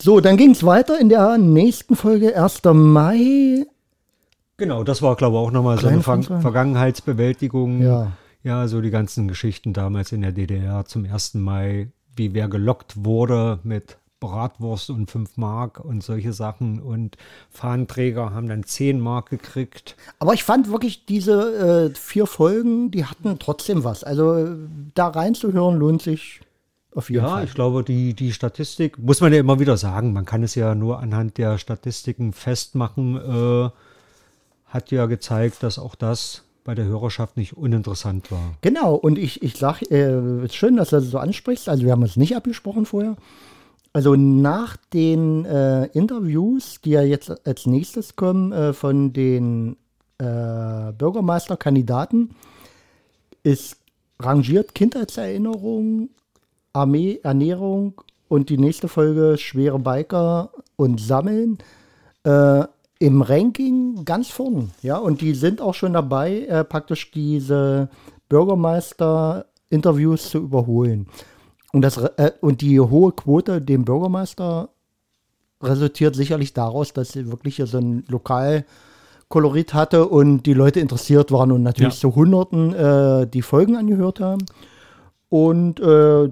Speaker 1: So, dann ging es weiter in der nächsten Folge, 1. Mai.
Speaker 2: Genau, das war, glaube ich, auch nochmal so eine Ver. Vergangenheitsbewältigung.
Speaker 1: Ja.
Speaker 2: Ja, so die ganzen Geschichten damals in der DDR zum 1. Mai, wie wer gelockt wurde mit Bratwurst und 5 Mark und solche Sachen. Und Fahnenträger haben dann 10 Mark gekriegt.
Speaker 1: Aber ich fand wirklich diese äh, vier Folgen, die hatten trotzdem was. Also äh, da reinzuhören lohnt sich auf jeden
Speaker 2: Ja,
Speaker 1: Fall.
Speaker 2: ich glaube, die, die Statistik, muss man ja immer wieder sagen, man kann es ja nur anhand der Statistiken festmachen, äh, hat ja gezeigt, dass auch das bei der Hörerschaft nicht uninteressant war.
Speaker 1: Genau, und ich, ich sag, äh, schön, dass du das so ansprichst. Also wir haben uns nicht abgesprochen vorher. Also nach den äh, Interviews, die ja jetzt als nächstes kommen äh, von den äh, Bürgermeisterkandidaten, ist rangiert Kindheitserinnerung, Armee, Ernährung und die nächste Folge schwere Biker und Sammeln äh, im Ranking ganz vorn. Ja, und die sind auch schon dabei, äh, praktisch diese Bürgermeister-Interviews zu überholen. Und, das, äh, und die hohe Quote dem Bürgermeister resultiert sicherlich daraus, dass sie wirklich hier so ein Lokalkolorit hatte und die Leute interessiert waren und natürlich
Speaker 2: Ja.
Speaker 1: zu Hunderten äh, die Folgen angehört haben. Und äh,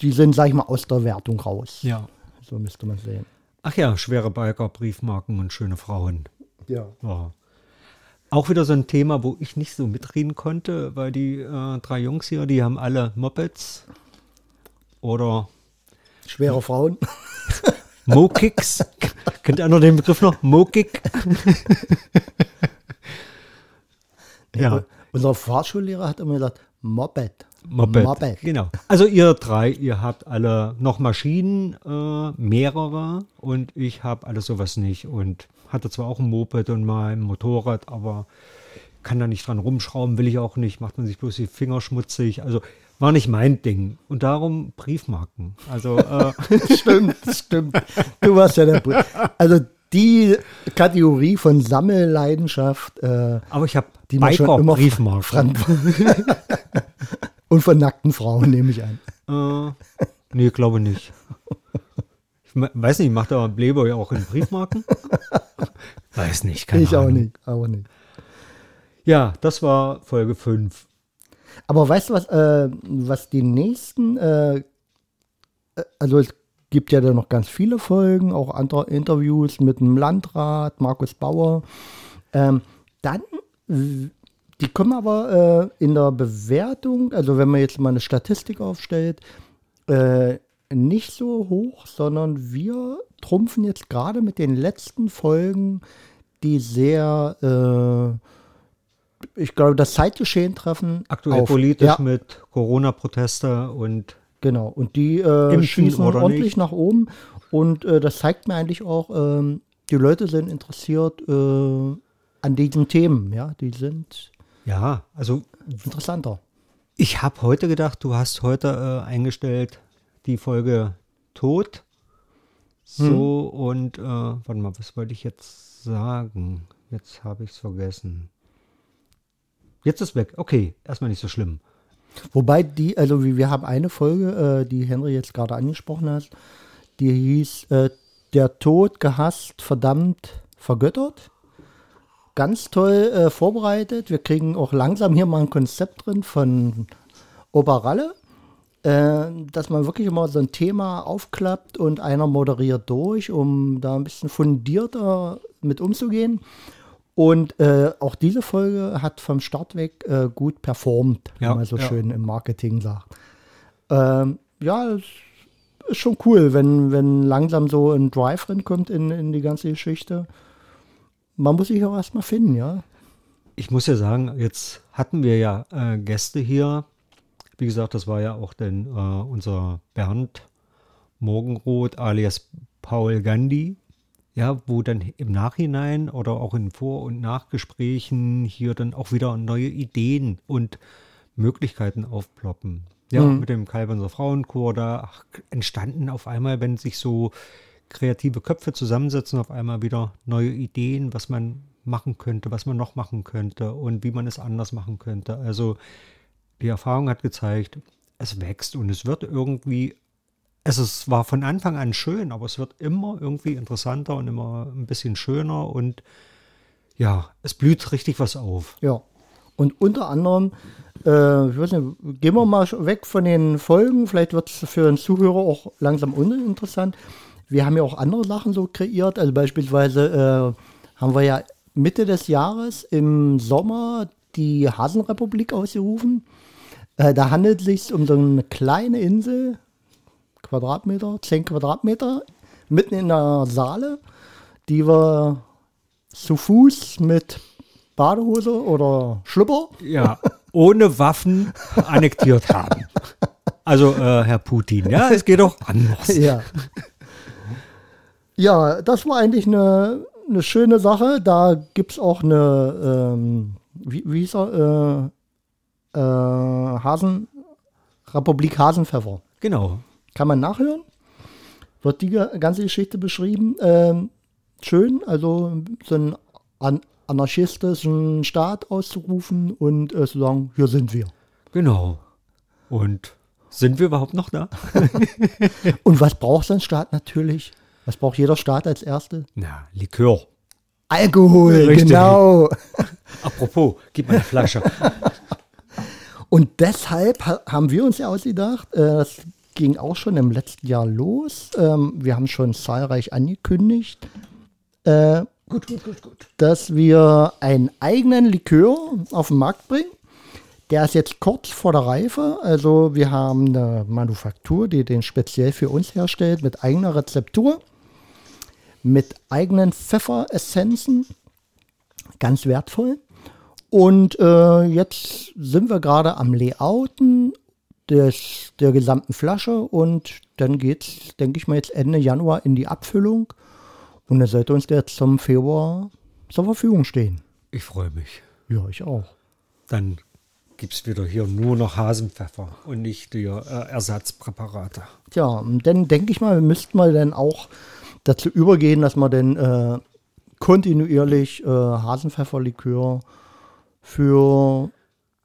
Speaker 1: die sind, sag ich mal, aus der Wertung raus.
Speaker 2: Ja.
Speaker 1: So müsste man sehen.
Speaker 2: Ach ja, schwere Biker, Briefmarken und schöne Frauen.
Speaker 1: Ja.
Speaker 2: Ja. Auch wieder so ein Thema, wo ich nicht so mitreden konnte, weil die äh, drei Jungs hier, die haben alle Mopeds oder
Speaker 1: Schwere Frauen.
Speaker 2: Mo-Kicks. Kennt einer den Begriff noch? Mo-Kick? ja,
Speaker 1: Unser Fahrschullehrer hat immer gesagt, Moped.
Speaker 2: Moped.
Speaker 1: Moped.
Speaker 2: Genau. Also ihr drei, ihr habt alle noch Maschinen, äh, mehrere und ich habe alles sowas nicht und hatte zwar auch ein Moped und mal ein Motorrad, aber kann da nicht dran rumschrauben, will ich auch nicht, macht man sich bloß die Finger schmutzig. Also war nicht mein Ding. Und darum Briefmarken. Also äh,
Speaker 1: stimmt, stimmt. Du warst ja der Br Also die Kategorie von Sammelleidenschaft äh,
Speaker 2: aber ich habe
Speaker 1: die man schon immer
Speaker 2: Biker-Briefmarken.
Speaker 1: Und von nackten Frauen nehme ich an.
Speaker 2: Äh, nee, glaube nicht. Ich weiß nicht, macht der Playboy auch in Briefmarken? weiß nicht, keine
Speaker 1: ich auch
Speaker 2: Ahnung.
Speaker 1: nicht, auch nicht.
Speaker 2: Ja, das war Folge 5.
Speaker 1: Aber weißt du was, äh, was die nächsten, äh, äh, also es gibt ja dann noch ganz viele Folgen, auch andere Interviews mit dem Landrat, Markus Bauer. Ähm, dann, die kommen aber äh, in der Bewertung, also wenn man jetzt mal eine Statistik aufstellt, äh, nicht so hoch, sondern wir trumpfen jetzt gerade mit den letzten Folgen, die sehr, äh, ich glaube, das Zeitgeschehen treffen.
Speaker 2: Aktuell
Speaker 1: auf.
Speaker 2: politisch
Speaker 1: Ja,
Speaker 2: mit Corona-Proteste und
Speaker 1: genau. Und die äh, schießen ordentlich
Speaker 2: nicht?
Speaker 1: nach oben. Und äh, das zeigt mir eigentlich auch, ähm, die Leute sind interessiert äh, an diesen Themen. Ja, die sind
Speaker 2: ja, also
Speaker 1: interessanter.
Speaker 2: ich habe heute gedacht, du hast heute äh, eingestellt die Folge Tod. So und äh, warte mal, was wollte ich jetzt sagen? Jetzt habe ich es vergessen. Jetzt ist weg. Okay, erstmal nicht so schlimm.
Speaker 1: Wobei die, also wir, wir haben eine Folge, äh, die Henry jetzt gerade angesprochen hat, die hieß äh, Der Tod gehasst, verdammt, vergöttert. Ganz toll äh, vorbereitet. Wir kriegen auch langsam hier mal ein Konzept drin von Oberralle, äh, dass man wirklich immer so ein Thema aufklappt und einer moderiert durch, um da ein bisschen fundierter mit umzugehen. Und äh, auch diese Folge hat vom Start weg äh, gut performt,
Speaker 2: Ja,
Speaker 1: wie man so
Speaker 2: ja.
Speaker 1: schön im Marketing sagt. Ähm, ja, es- ist schon cool, wenn, wenn langsam so ein Drive reinkommt in, in die ganze Geschichte. Man muss sich auch erstmal finden, ja.
Speaker 2: Ich muss ja sagen, jetzt hatten wir ja äh, Gäste hier. Wie gesagt, das war ja auch denn äh, unser Bernd Morgenroth alias Paul Gandhi. Ja, wo dann im Nachhinein oder auch in Vor- und Nachgesprächen hier dann auch wieder neue Ideen und Möglichkeiten aufploppen. Ja,
Speaker 1: Mhm.
Speaker 2: mit dem Kalbenser Frauenchor da ach, entstanden auf einmal, wenn sich so kreative Köpfe zusammensetzen, auf einmal wieder neue Ideen, was man machen könnte, was man noch machen könnte und wie man es anders machen könnte. Also die Erfahrung hat gezeigt, es wächst und es wird irgendwie, es ist, war von Anfang an schön, aber es wird immer irgendwie interessanter und immer ein bisschen schöner und ja, es blüht richtig was auf.
Speaker 1: Ja. Und unter anderem, äh, ich weiß nicht, gehen wir mal weg von den Folgen, vielleicht wird es für einen Zuhörer auch langsam uninteressant. Wir haben ja auch andere Sachen so kreiert, also beispielsweise äh, haben wir ja Mitte des Jahres im Sommer die Hasenrepublik ausgerufen. Äh, da handelt es sich um so eine kleine Insel, Quadratmeter, 10 Quadratmeter, mitten in der Saale, die wir zu Fuß mit Badehose oder Schlüpper.
Speaker 2: Ja, ohne Waffen annektiert haben. Also, äh, Herr Putin, ja, es geht auch anders.
Speaker 1: Ja. Ja, das war eigentlich eine, eine schöne Sache. Da gibt es auch eine, ähm, wie, wie hieß er? Äh, äh, Hasen, Republik Hasenpfeffer.
Speaker 2: Genau.
Speaker 1: Kann man nachhören. Wird die ga- ganze Geschichte beschrieben. Ähm, schön, also so einen an anarchistischen Staat auszurufen und äh, zu sagen, hier sind wir.
Speaker 2: Genau. Und sind wir überhaupt noch da?
Speaker 1: Und was braucht so ein Staat natürlich? Was braucht jeder Staat als Erste?
Speaker 2: Na, Likör.
Speaker 1: Alkohol,
Speaker 2: Richtig.
Speaker 1: genau.
Speaker 2: Apropos, gib mal eine Flasche.
Speaker 1: Und deshalb ha haben wir uns ja ausgedacht, äh, das ging auch schon im letzten Jahr los. Ähm, wir haben schon zahlreich angekündigt, äh,
Speaker 2: gut, gut, gut, gut.
Speaker 1: dass wir einen eigenen Likör auf den Markt bringen. Der ist jetzt kurz vor der Reife. Also wir haben eine Manufaktur, die den speziell für uns herstellt, mit eigener Rezeptur, mit eigenen Pfefferessenzen. Ganz wertvoll. Und äh, jetzt sind wir gerade am Layouten des, der gesamten Flasche und dann geht es, denke ich mal, jetzt Ende Januar in die Abfüllung. Und dann sollte uns der jetzt zum Februar zur Verfügung stehen.
Speaker 2: Ich freue mich.
Speaker 1: Ja, ich auch.
Speaker 2: Dann gibt es wieder hier nur noch Hasenpfeffer und nicht die äh, Ersatzpräparate.
Speaker 1: Tja, und dann denke ich mal, wir müssten mal dann auch dazu übergehen, dass wir dann äh, kontinuierlich äh, Hasenpfefferlikör für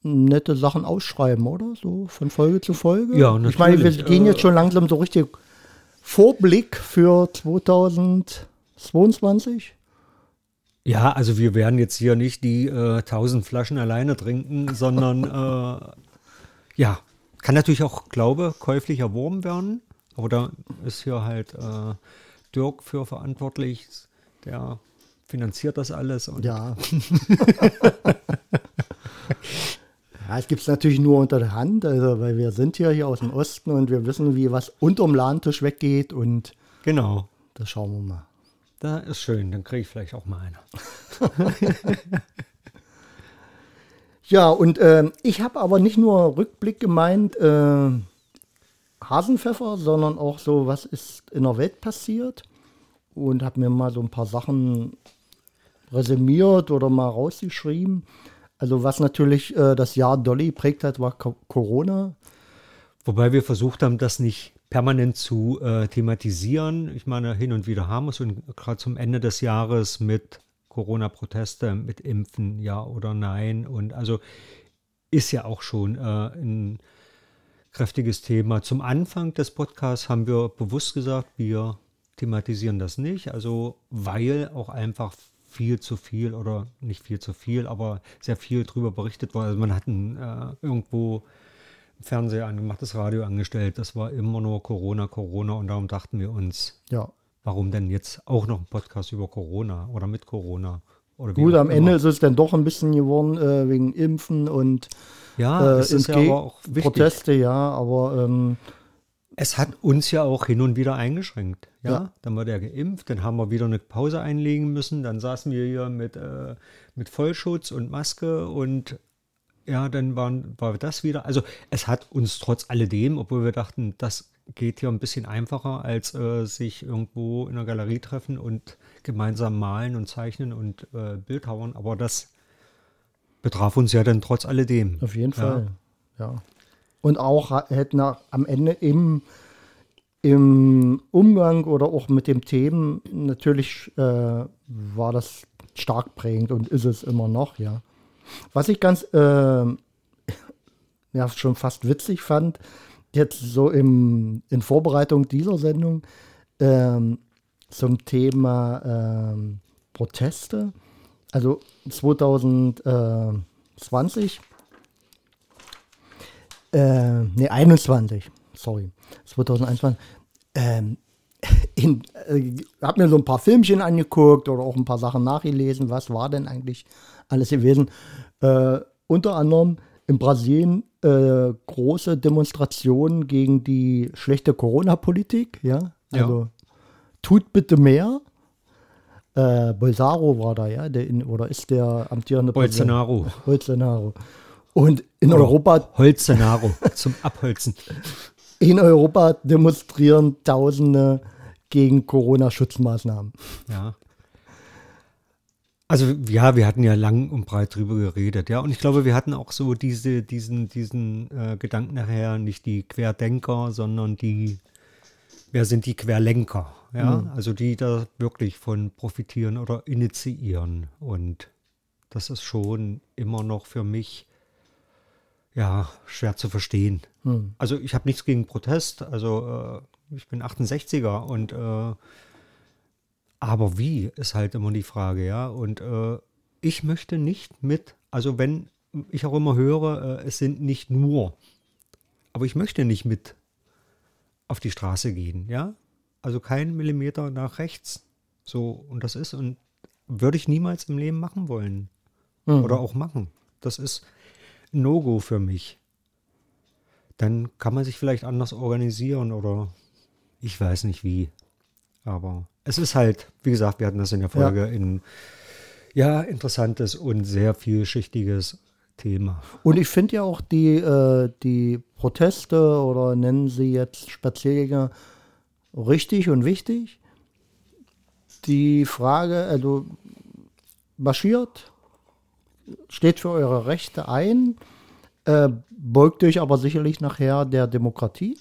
Speaker 1: nette Sachen ausschreiben, oder? So von Folge zu Folge.
Speaker 2: Ja,
Speaker 1: Ich meine, wir
Speaker 2: natürlich.
Speaker 1: gehen
Speaker 2: Äh,
Speaker 1: jetzt schon langsam so richtig Vorblick für 2022.
Speaker 2: Ja, also wir werden jetzt hier nicht die äh, 1000 Flaschen alleine trinken, sondern äh, ja, kann natürlich auch, glaube käuflich erworben werden. Aber da ist hier halt äh, Dirk für verantwortlich, der finanziert das alles.
Speaker 1: Ja. ja, es gibt es natürlich nur unter der Hand, also weil wir sind ja hier aus dem Osten und wir wissen, wie was unterm Ladentisch weggeht und
Speaker 2: Genau,
Speaker 1: das schauen wir mal.
Speaker 2: da ist schön, dann kriege ich vielleicht auch mal eine.
Speaker 1: Ja, und ähm, ich habe aber nicht nur Rückblick gemeint, äh, Hasenpfeffer, sondern auch so, was ist in der Welt passiert und habe mir mal so ein paar Sachen resümiert oder mal rausgeschrieben. Also was natürlich äh, das Jahr Dolly prägt hat, war Co Corona.
Speaker 2: Wobei wir versucht haben, das nicht permanent zu äh, thematisieren. Ich meine, hin und wieder haben wir es und gerade zum Ende des Jahres mit Corona-Proteste, mit Impfen, ja oder nein. Und also ist ja auch schon äh, ein kräftiges Thema. Zum Anfang des Podcasts haben wir bewusst gesagt, wir thematisieren das nicht. Also weil auch einfach viel zu viel oder nicht viel zu viel, aber sehr viel drüber berichtet wurde. Also man hat ein, äh, irgendwo Fernseher angemacht, das Radio angestellt. Das war immer nur Corona, Corona. Und darum dachten wir uns,
Speaker 1: Ja.
Speaker 2: warum denn jetzt auch noch ein Podcast über Corona oder mit Corona? Oder
Speaker 1: Gut, am
Speaker 2: immer.
Speaker 1: Ende ist es dann doch ein bisschen geworden äh, wegen Impfen und
Speaker 2: Ja,
Speaker 1: äh,
Speaker 2: es ist ja aber auch wichtig.
Speaker 1: Proteste, ja, aber ähm,
Speaker 2: Es hat uns ja auch hin und wieder eingeschränkt. Ja,
Speaker 1: Ja.
Speaker 2: dann war der geimpft, dann haben wir wieder eine Pause einlegen müssen, dann saßen wir hier mit, äh, mit Vollschutz und Maske und ja, dann waren, war das wieder. Also es hat uns trotz alledem, obwohl wir dachten, das geht hier ein bisschen einfacher, als äh, sich irgendwo in einer Galerie treffen und gemeinsam malen und zeichnen und äh, Bildhauern, aber das betraf uns ja dann trotz alledem.
Speaker 1: Auf jeden
Speaker 2: Ja.
Speaker 1: Fall. Ja. Und auch hätten nach, am Ende im, im Umgang oder auch mit dem Themen natürlich äh, war das stark prägend und ist es immer noch, ja. Was ich ganz äh, ja schon fast witzig fand, jetzt so im, in Vorbereitung dieser Sendung ähm, zum Thema ähm, Proteste. Also 2020 äh, nee, 21, sorry, 2021. Ähm, in, äh, hab mir so ein paar Filmchen angeguckt oder auch ein paar Sachen nachgelesen. Was war denn eigentlich alles gewesen? Äh, unter anderem in Brasilien äh, große Demonstrationen gegen die schlechte Corona-Politik. Ja,
Speaker 2: Ja.
Speaker 1: also tut bitte mehr. Äh, Bolsonaro war da, ja, der in, oder ist der amtierende Präsident?
Speaker 2: Bolsonaro.
Speaker 1: Bolsonaro. Und in
Speaker 2: Oder
Speaker 1: Europa
Speaker 2: Holzenaro zum Abholzen.
Speaker 1: in Europa demonstrieren Tausende gegen Corona-Schutzmaßnahmen.
Speaker 2: Ja. Also ja, wir hatten ja lang und breit drüber geredet, ja. Und ich glaube, wir hatten auch so diese, diesen, diesen äh, Gedanken nachher, nicht die Querdenker, sondern die, wer sind die Querlenker, ja. Also die da wirklich von profitieren oder initiieren. Und das ist schon immer noch für mich ja schwer zu verstehen. Also ich habe nichts gegen Protest, also äh, ich bin 68er und äh, aber wie ist halt immer die Frage, ja. Und äh, ich möchte nicht mit, also wenn ich auch immer höre, äh, es sind nicht nur, aber ich möchte nicht mit auf die Straße gehen, ja. Also keinen Millimeter nach rechts. So, und das ist, und würde ich niemals im Leben machen wollen. Oder auch machen. Das ist ein No-Go für mich. Dann kann man sich vielleicht anders organisieren oder ich weiß nicht wie. Aber es ist halt, wie gesagt, wir hatten das in der Folge in ja, interessantes und sehr vielschichtiges Thema.
Speaker 1: Und ich finde ja auch die, äh, die Proteste oder nennen sie jetzt Spaziergänger richtig und wichtig. Die Frage, also marschiert, steht für eure Rechte ein, äh, beugt euch aber sicherlich nachher der Demokratie,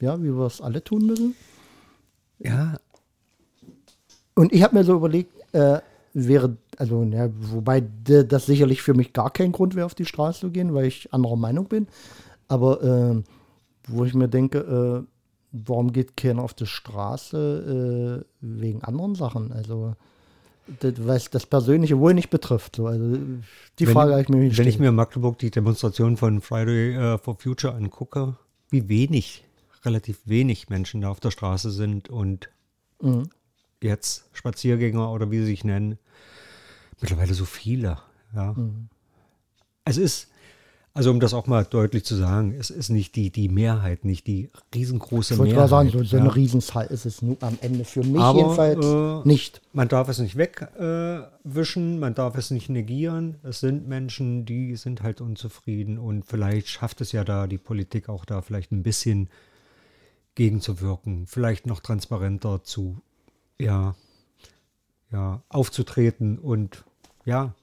Speaker 1: ja, wie wir es alle tun müssen.
Speaker 2: Ja,
Speaker 1: Und ich habe mir so überlegt, äh, wäre, also, ja, wobei das sicherlich für mich gar kein Grund wäre, auf die Straße zu gehen, weil ich anderer Meinung bin. Aber äh, wo ich mir denke, äh, warum geht keiner auf die Straße äh, wegen anderen Sachen? Also, das, es das Persönliche wohl nicht betrifft. So. Also, die
Speaker 2: wenn,
Speaker 1: Frage habe ich mir nicht
Speaker 2: Wenn ich mir in Magdeburg die Demonstration von Friday äh, for Future angucke, wie wenig, relativ wenig Menschen da auf der Straße sind und
Speaker 1: Mhm.
Speaker 2: jetzt Spaziergänger oder wie sie sich nennen, mittlerweile so viele. Ja.
Speaker 1: Mhm.
Speaker 2: Es ist, also um das auch mal deutlich zu sagen, es ist nicht die, die Mehrheit, nicht die riesengroße
Speaker 1: Ich wollte
Speaker 2: Mehrheit.
Speaker 1: gerade sagen, so, so
Speaker 2: ja.
Speaker 1: eine Riesenzahl ist es nur am Ende für mich
Speaker 2: Aber,
Speaker 1: jedenfalls
Speaker 2: äh,
Speaker 1: nicht.
Speaker 2: Man darf es nicht wegwischen, äh, man darf es nicht negieren. Es sind Menschen, die sind halt unzufrieden und vielleicht schafft es ja da die Politik auch da vielleicht ein bisschen gegenzuwirken, vielleicht noch transparenter zu, ja, ja, aufzutreten und ja,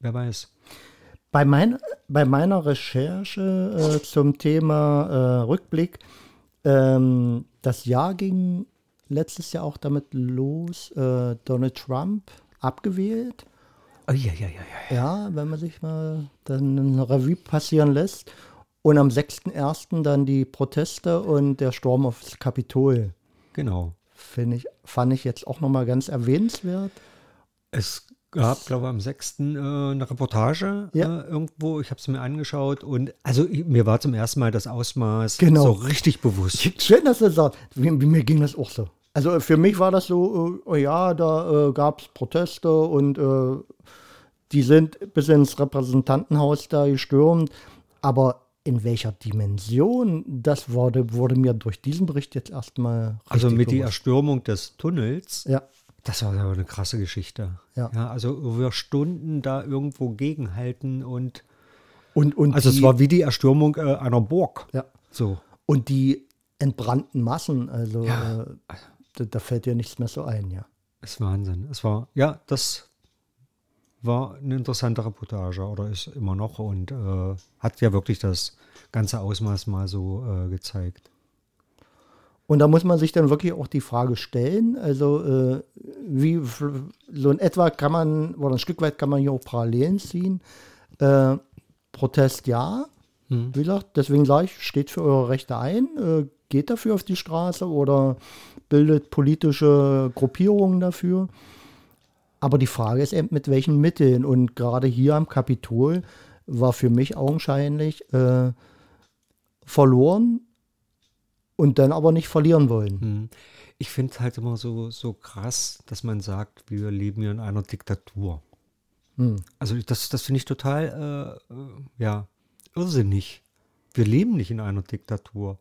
Speaker 2: wer weiß.
Speaker 1: Bei, mein, bei meiner Recherche äh, zum Thema äh, Rückblick, ähm, das Jahr ging letztes Jahr auch damit los, äh, Donald Trump abgewählt.
Speaker 2: Oh, ja, ja, ja, ja.
Speaker 1: Ja, wenn man sich mal dann eine Revue passieren lässt. Und am 6.1. dann die Proteste und der Sturm aufs Kapitol.
Speaker 2: Genau.
Speaker 1: Finde ich, fand ich jetzt auch nochmal ganz erwähnenswert.
Speaker 2: Es gab, glaube ich, am 6. Äh, eine Reportage
Speaker 1: Ja.
Speaker 2: äh, irgendwo. Ich habe es mir angeschaut und also mir war zum ersten Mal das Ausmaß
Speaker 1: Genau.
Speaker 2: so richtig bewusst.
Speaker 1: Schön, dass du das sagst. Wie mir ging das auch so. Also für mich war das so, äh, oh ja, da äh, gab es Proteste und äh, die sind bis ins Repräsentantenhaus da gestürmt. Aber in welcher Dimension das wurde, wurde mir durch diesen Bericht jetzt erstmal.
Speaker 2: Also mit
Speaker 1: bewusst.
Speaker 2: Erstürmung des Tunnels,
Speaker 1: Ja,
Speaker 2: das war aber eine krasse Geschichte.
Speaker 1: Ja.
Speaker 2: also über Stunden da irgendwo gegenhalten und
Speaker 1: und, und
Speaker 2: also
Speaker 1: die,
Speaker 2: es war wie die Erstürmung äh, einer Burg.
Speaker 1: ja.
Speaker 2: So.
Speaker 1: Und die entbrannten Massen, also
Speaker 2: Ja.
Speaker 1: äh, da, da fällt dir nichts mehr so ein, ja.
Speaker 2: ist Wahnsinn. Es war, ja, das war eine interessante Reportage oder ist immer noch und äh, hat ja wirklich das ganze Ausmaß mal so äh, gezeigt.
Speaker 1: Und da muss man sich dann wirklich auch die Frage stellen, also äh, wie so in etwa kann man, oder ein Stück weit kann man hier auch Parallelen ziehen. Äh, Protest ja,
Speaker 2: Hm.
Speaker 1: wie gesagt, deswegen sage ich, steht für eure Rechte ein, äh, geht dafür auf die Straße oder bildet politische Gruppierungen dafür. Aber die Frage ist eben, mit welchen Mitteln. Und gerade hier am Kapitol war für mich augenscheinlich äh, verloren und dann aber nicht verlieren wollen.
Speaker 2: Hm. Ich finde es halt immer so, so krass, dass man sagt, wir leben hier in einer Diktatur.
Speaker 1: Hm.
Speaker 2: Also das, das finde ich total, äh, äh, ja, irrsinnig. Wir leben nicht in einer Diktatur.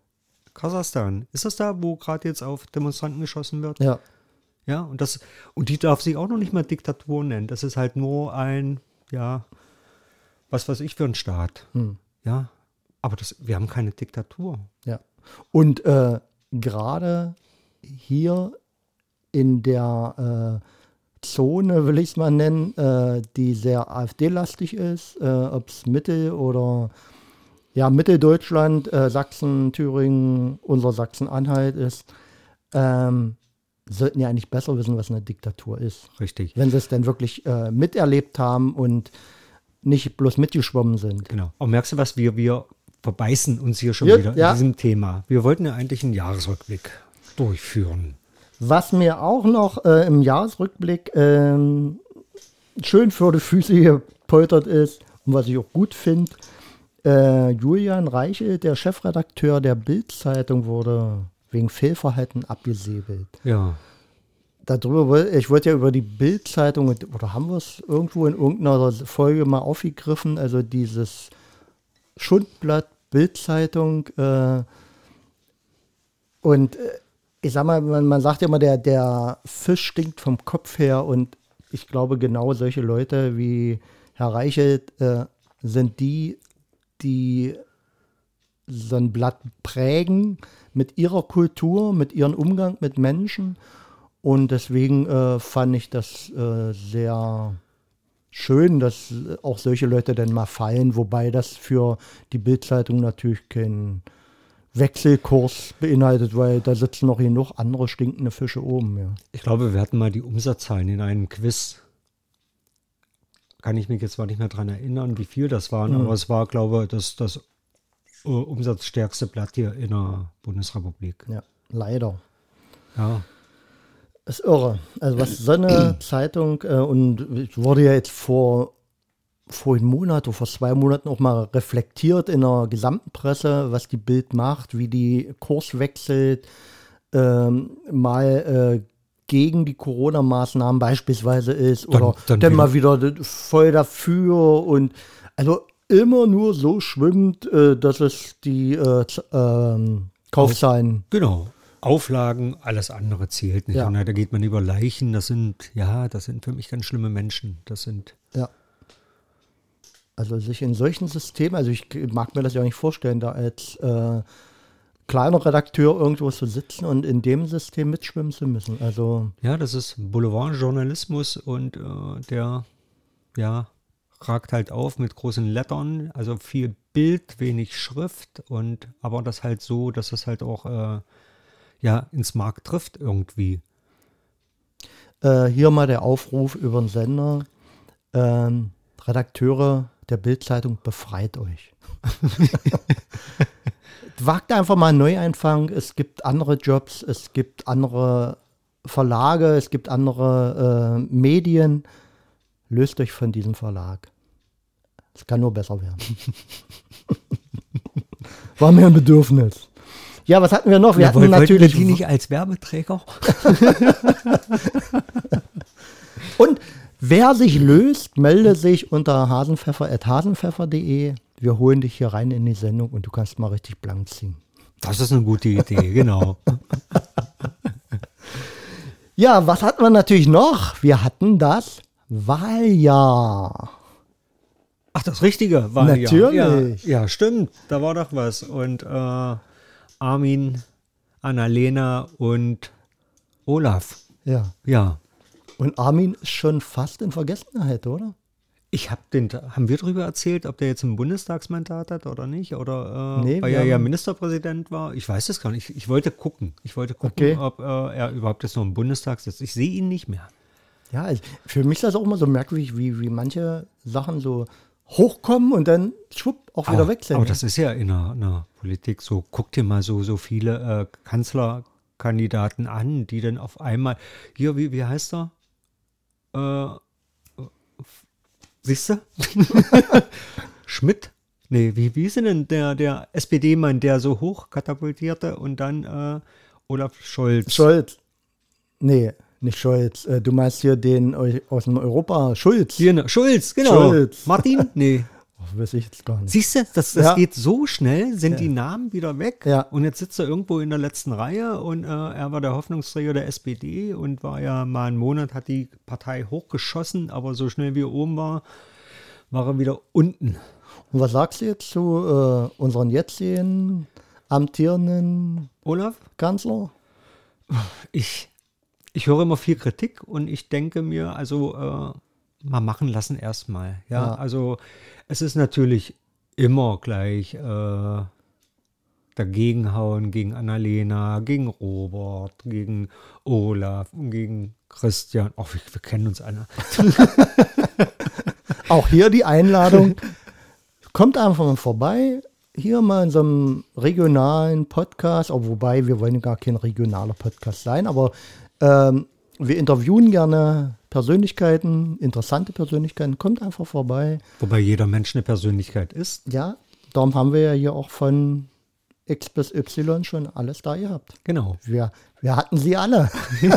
Speaker 2: Kasachstan, ist das da, wo gerade jetzt auf Demonstranten geschossen wird?
Speaker 1: Ja,
Speaker 2: Ja, und das, und die darf sich auch noch nicht mal Diktatur nennen. Das ist halt nur ein, ja, was weiß ich für ein Staat.
Speaker 1: Hm.
Speaker 2: Ja, aber das, wir haben keine Diktatur.
Speaker 1: ja. Und äh, gerade hier in der äh, Zone, will ich es mal nennen, äh, die sehr AfD-lastig ist, äh, ob es Mittel- oder ja, Mitteldeutschland, äh, Sachsen, Thüringen, unser Sachsen-Anhalt ist, ähm, sollten ja eigentlich besser wissen, was eine Diktatur ist.
Speaker 2: Richtig.
Speaker 1: Wenn sie es denn wirklich äh, miterlebt haben und nicht bloß mitgeschwommen sind.
Speaker 2: Genau. Aber merkst du was, wir, wir verbeißen uns hier schon
Speaker 1: Ja,
Speaker 2: wieder
Speaker 1: ja.
Speaker 2: in diesem Thema. Wir wollten ja eigentlich einen Jahresrückblick durchführen.
Speaker 1: Was mir auch noch äh, im Jahresrückblick ähm, schön für die Füße gepoltert ist und was ich auch gut finde, äh, Julian Reichel, der Chefredakteur der Bild-Zeitung, wurde wegen Fehlverhalten abgesäbelt.
Speaker 2: Ja.
Speaker 1: Darüber, ich wollte ja über die Bild-Zeitung, oder haben wir es irgendwo in irgendeiner Folge mal aufgegriffen, also dieses Schundblatt Bild-Zeitung. Äh, und äh, ich sag mal, man, man sagt ja immer, der, der Fisch stinkt vom Kopf her und ich glaube, genau solche Leute wie Herr Reichelt äh, sind die, die so ein Blatt prägen mit ihrer Kultur, mit ihrem Umgang mit Menschen. Und deswegen äh, fand ich das äh, sehr schön, dass auch solche Leute dann mal fallen, wobei das für die Bildzeitung natürlich kein Wechselkurs beinhaltet, weil da sitzen noch genug andere stinkende Fische oben. Ja.
Speaker 2: Ich glaube, wir hatten mal die Umsatzzahlen in einem Quiz. Kann ich mich jetzt zwar nicht mehr dran erinnern, wie viel das waren, aber es war, glaube ich, das, das äh, umsatzstärkste Blatt hier in der Bundesrepublik.
Speaker 1: ja, leider.
Speaker 2: Ja.
Speaker 1: Ist irre. Also was so eine Zeitung, äh, und es wurde ja jetzt vor, vor einem Monat oder vor zwei Monaten auch mal reflektiert in der gesamten Presse, was die Bild macht, wie die Kurs wechselt, ähm, mal äh, gegen die Corona-Maßnahmen beispielsweise ist
Speaker 2: Dann-
Speaker 1: oder
Speaker 2: dann
Speaker 1: dann, mal wieder voll dafür und also immer nur so schwimmt, äh, dass es die äh, ähm, Kaufzahlen
Speaker 2: Genau. Auflagen, alles andere zählt nicht.
Speaker 1: Ja.
Speaker 2: Und da geht man über Leichen, das sind, ja, das sind für mich ganz schlimme Menschen. Das sind,
Speaker 1: Ja. Also sich in solchen Systemen, also ich mag mir das ja nicht vorstellen, da als äh, kleiner Redakteur irgendwo zu sitzen und in dem System mitschwimmen zu müssen. Also
Speaker 2: ja, das ist Boulevardjournalismus und äh, der, ja, ragt halt auf mit großen Lettern, also viel Bild, wenig Schrift und aber das halt so, dass es halt auch äh, ja ins Markt trifft irgendwie.
Speaker 1: äh, hier mal der Aufruf über den Sender. Ähm, Redakteure der Bildzeitung, befreit euch. Wagt einfach mal einen Neueinfang. Es gibt andere Jobs, es gibt andere Verlage, es gibt andere äh, Medien. Löst euch von diesem Verlag. Es kann nur besser werden. War mir ein Bedürfnis. Ja, was hatten wir noch? Wir hatten
Speaker 2: wollten
Speaker 1: natürlich
Speaker 2: die nicht als Werbeträger.
Speaker 1: Und wer sich löst, melde sich unter hasenpfeffer.hasenpfeffer.de. wir holen dich hier rein in die Sendung und du kannst mal richtig blank ziehen.
Speaker 2: Das ist eine gute Idee, genau.
Speaker 1: Ja, was hatten wir natürlich noch? Wir hatten das Wahljahr.
Speaker 2: Ach, das Richtige war
Speaker 1: Natürlich.
Speaker 2: Ja, ja, stimmt. Da war doch was. Und äh, Armin, Annalena und Olaf.
Speaker 1: Ja.
Speaker 2: Ja.
Speaker 1: Und Armin ist schon fast in Vergessenheit, oder?
Speaker 2: Ich habe den, haben wir darüber erzählt, ob der jetzt ein Bundestagsmandat hat oder nicht? Oder äh,
Speaker 1: Nee,
Speaker 2: weil er ja Ministerpräsident war? Ich weiß es gar nicht. Ich, ich wollte gucken. Ich wollte gucken,
Speaker 1: Okay.
Speaker 2: ob äh, er überhaupt jetzt noch im Bundestag sitzt. Ich sehe ihn nicht mehr.
Speaker 1: Ja, also für mich ist das auch immer so merkwürdig, wie, wie manche Sachen so hochkommen und dann schwupp auch wieder
Speaker 2: aber,
Speaker 1: weg sind.
Speaker 2: aber das ist ja in der, in der Politik so. Guck dir mal so, so viele äh, Kanzlerkandidaten an, die dann auf einmal. Hier, wie, wie heißt er? Äh, siehst du? Schmidt? Nee, wie, wie ist denn der, der SPD-Mann, der so hoch katapultierte und dann äh, Olaf Scholz?
Speaker 1: Scholz. Nee, nicht Scholz. Äh, Du meinst hier den aus dem Europa, Schulz.
Speaker 2: Ne, Schulz, genau.
Speaker 1: Schulz.
Speaker 2: Martin? Nee.
Speaker 1: Oh, weiß ich jetzt gar nicht.
Speaker 2: Siehst du, das, das
Speaker 1: Ja.
Speaker 2: geht so schnell, sind die Namen wieder weg.
Speaker 1: Ja.
Speaker 2: Und jetzt sitzt er irgendwo in der letzten Reihe und äh, er war der Hoffnungsträger der SPD und war ja mal einen Monat, hat die Partei hochgeschossen, aber so schnell wie er oben war, war er wieder unten.
Speaker 1: Und was sagst du jetzt zu äh, unseren jetzigen amtierenden
Speaker 2: Olaf,
Speaker 1: Kanzler?
Speaker 2: ich, ich höre immer viel Kritik und ich denke mir, also äh, mal machen lassen erstmal. Ja?
Speaker 1: Ja.
Speaker 2: also es ist natürlich immer gleich äh, dagegenhauen gegen Annalena, gegen Robert, gegen Olaf und gegen Christian. Ach, wir, wir kennen uns alle.
Speaker 1: Auch hier die Einladung. Kommt einfach mal vorbei. Hier mal in so einem regionalen Podcast, auch wobei wir wollen gar kein regionaler Podcast sein, aber ähm, wir interviewen gerne Persönlichkeiten, interessante Persönlichkeiten. Kommt einfach vorbei.
Speaker 2: Wobei jeder Mensch eine Persönlichkeit ist.
Speaker 1: Ja, darum haben wir ja hier auch von X bis Y schon alles da gehabt.
Speaker 2: Genau.
Speaker 1: Wir, wir hatten sie alle.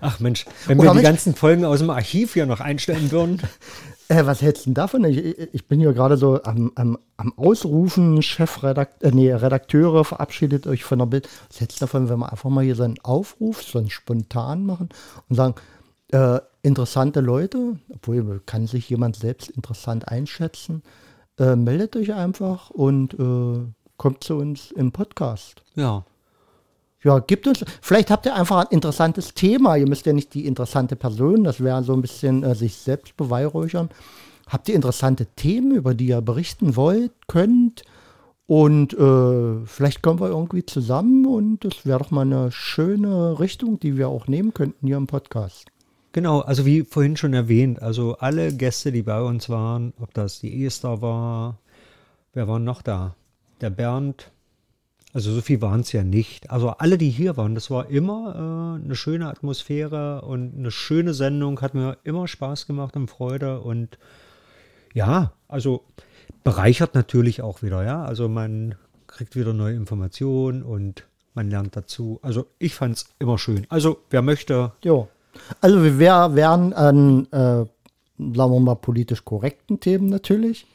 Speaker 2: Ach Mensch, wenn
Speaker 1: Oder
Speaker 2: wir die
Speaker 1: Mensch-
Speaker 2: ganzen Folgen aus dem Archiv hier noch einstellen würden.
Speaker 1: Äh, was hältst du denn davon? Ich, ich- bin hier gerade so am, am, am Ausrufen, Chefredakteur, äh, nee, Redakteure, verabschiedet euch von der Bild. Was hältst du davon, wenn wir einfach mal hier so einen Aufruf, so einen spontan machen und sagen, äh, interessante Leute, obwohl kann sich jemand selbst interessant einschätzen, äh, meldet euch einfach und äh, kommt zu uns im Podcast.
Speaker 2: Ja.
Speaker 1: Ja, gibt uns, vielleicht habt ihr einfach ein interessantes Thema. Ihr müsst ja nicht die interessante Person, das wäre so ein bisschen äh, sich selbst beweihräuchern. Habt ihr interessante Themen, über die ihr berichten wollt, könnt? Und äh, vielleicht kommen wir irgendwie zusammen und das wäre doch mal eine schöne Richtung, die wir auch nehmen könnten hier im Podcast.
Speaker 2: Genau, also wie vorhin schon erwähnt, also alle Gäste, die bei uns waren, ob das die Esther war, wer war noch da? Der Bernd, also so viel waren es ja nicht. Also alle, die hier waren, das war immer äh, eine schöne Atmosphäre und eine schöne Sendung, hat mir immer Spaß gemacht und Freude und ja, also bereichert natürlich auch wieder, ja. Also man kriegt wieder neue Informationen und man lernt dazu. Also ich fand es immer schön. Also wer möchte,
Speaker 1: Jo. Also wir wär, wären an, äh, sagen wir mal, politisch korrekten Themen natürlich.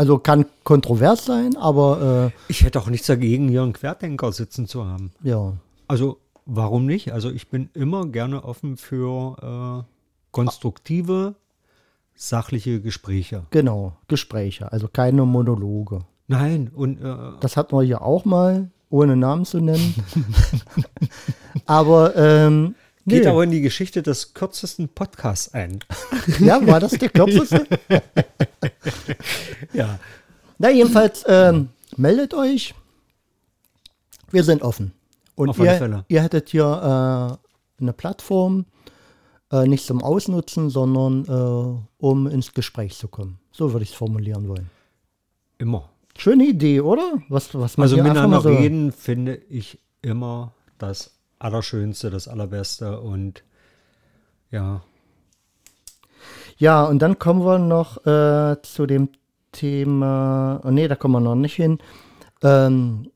Speaker 1: Also kann kontrovers sein, aber
Speaker 2: Ich hätte auch nichts dagegen, hier einen Querdenker sitzen zu haben.
Speaker 1: äh, ja.
Speaker 2: Also, warum nicht? Also, ich bin immer gerne offen für äh, konstruktive, sachliche Gespräche.
Speaker 1: Genau, Gespräche, also keine Monologe.
Speaker 2: Nein, und äh,
Speaker 1: Das hatten wir hier auch mal, ohne Namen zu nennen. aber ähm,
Speaker 2: geht
Speaker 1: nee.
Speaker 2: aber in die Geschichte des kürzesten Podcasts ein.
Speaker 1: ja, war das der kürzeste?
Speaker 2: Ja.
Speaker 1: Na, jedenfalls, ähm, meldet euch. Wir sind offen. Und
Speaker 2: Auf alle
Speaker 1: ihr,
Speaker 2: Fälle.
Speaker 1: ihr hättet hier äh, eine Plattform, äh, nicht zum Ausnutzen, sondern äh, um ins Gespräch zu kommen. So würde ich es formulieren wollen.
Speaker 2: Immer.
Speaker 1: Schöne Idee, oder? Was, was man
Speaker 2: Also, miteinander
Speaker 1: so-
Speaker 2: reden finde ich immer das Allerschönste, das Allerbeste und ja,
Speaker 1: Ja, und dann kommen wir noch äh, zu dem Thema. Oh, nee, da kommen wir noch nicht hin. Ähm,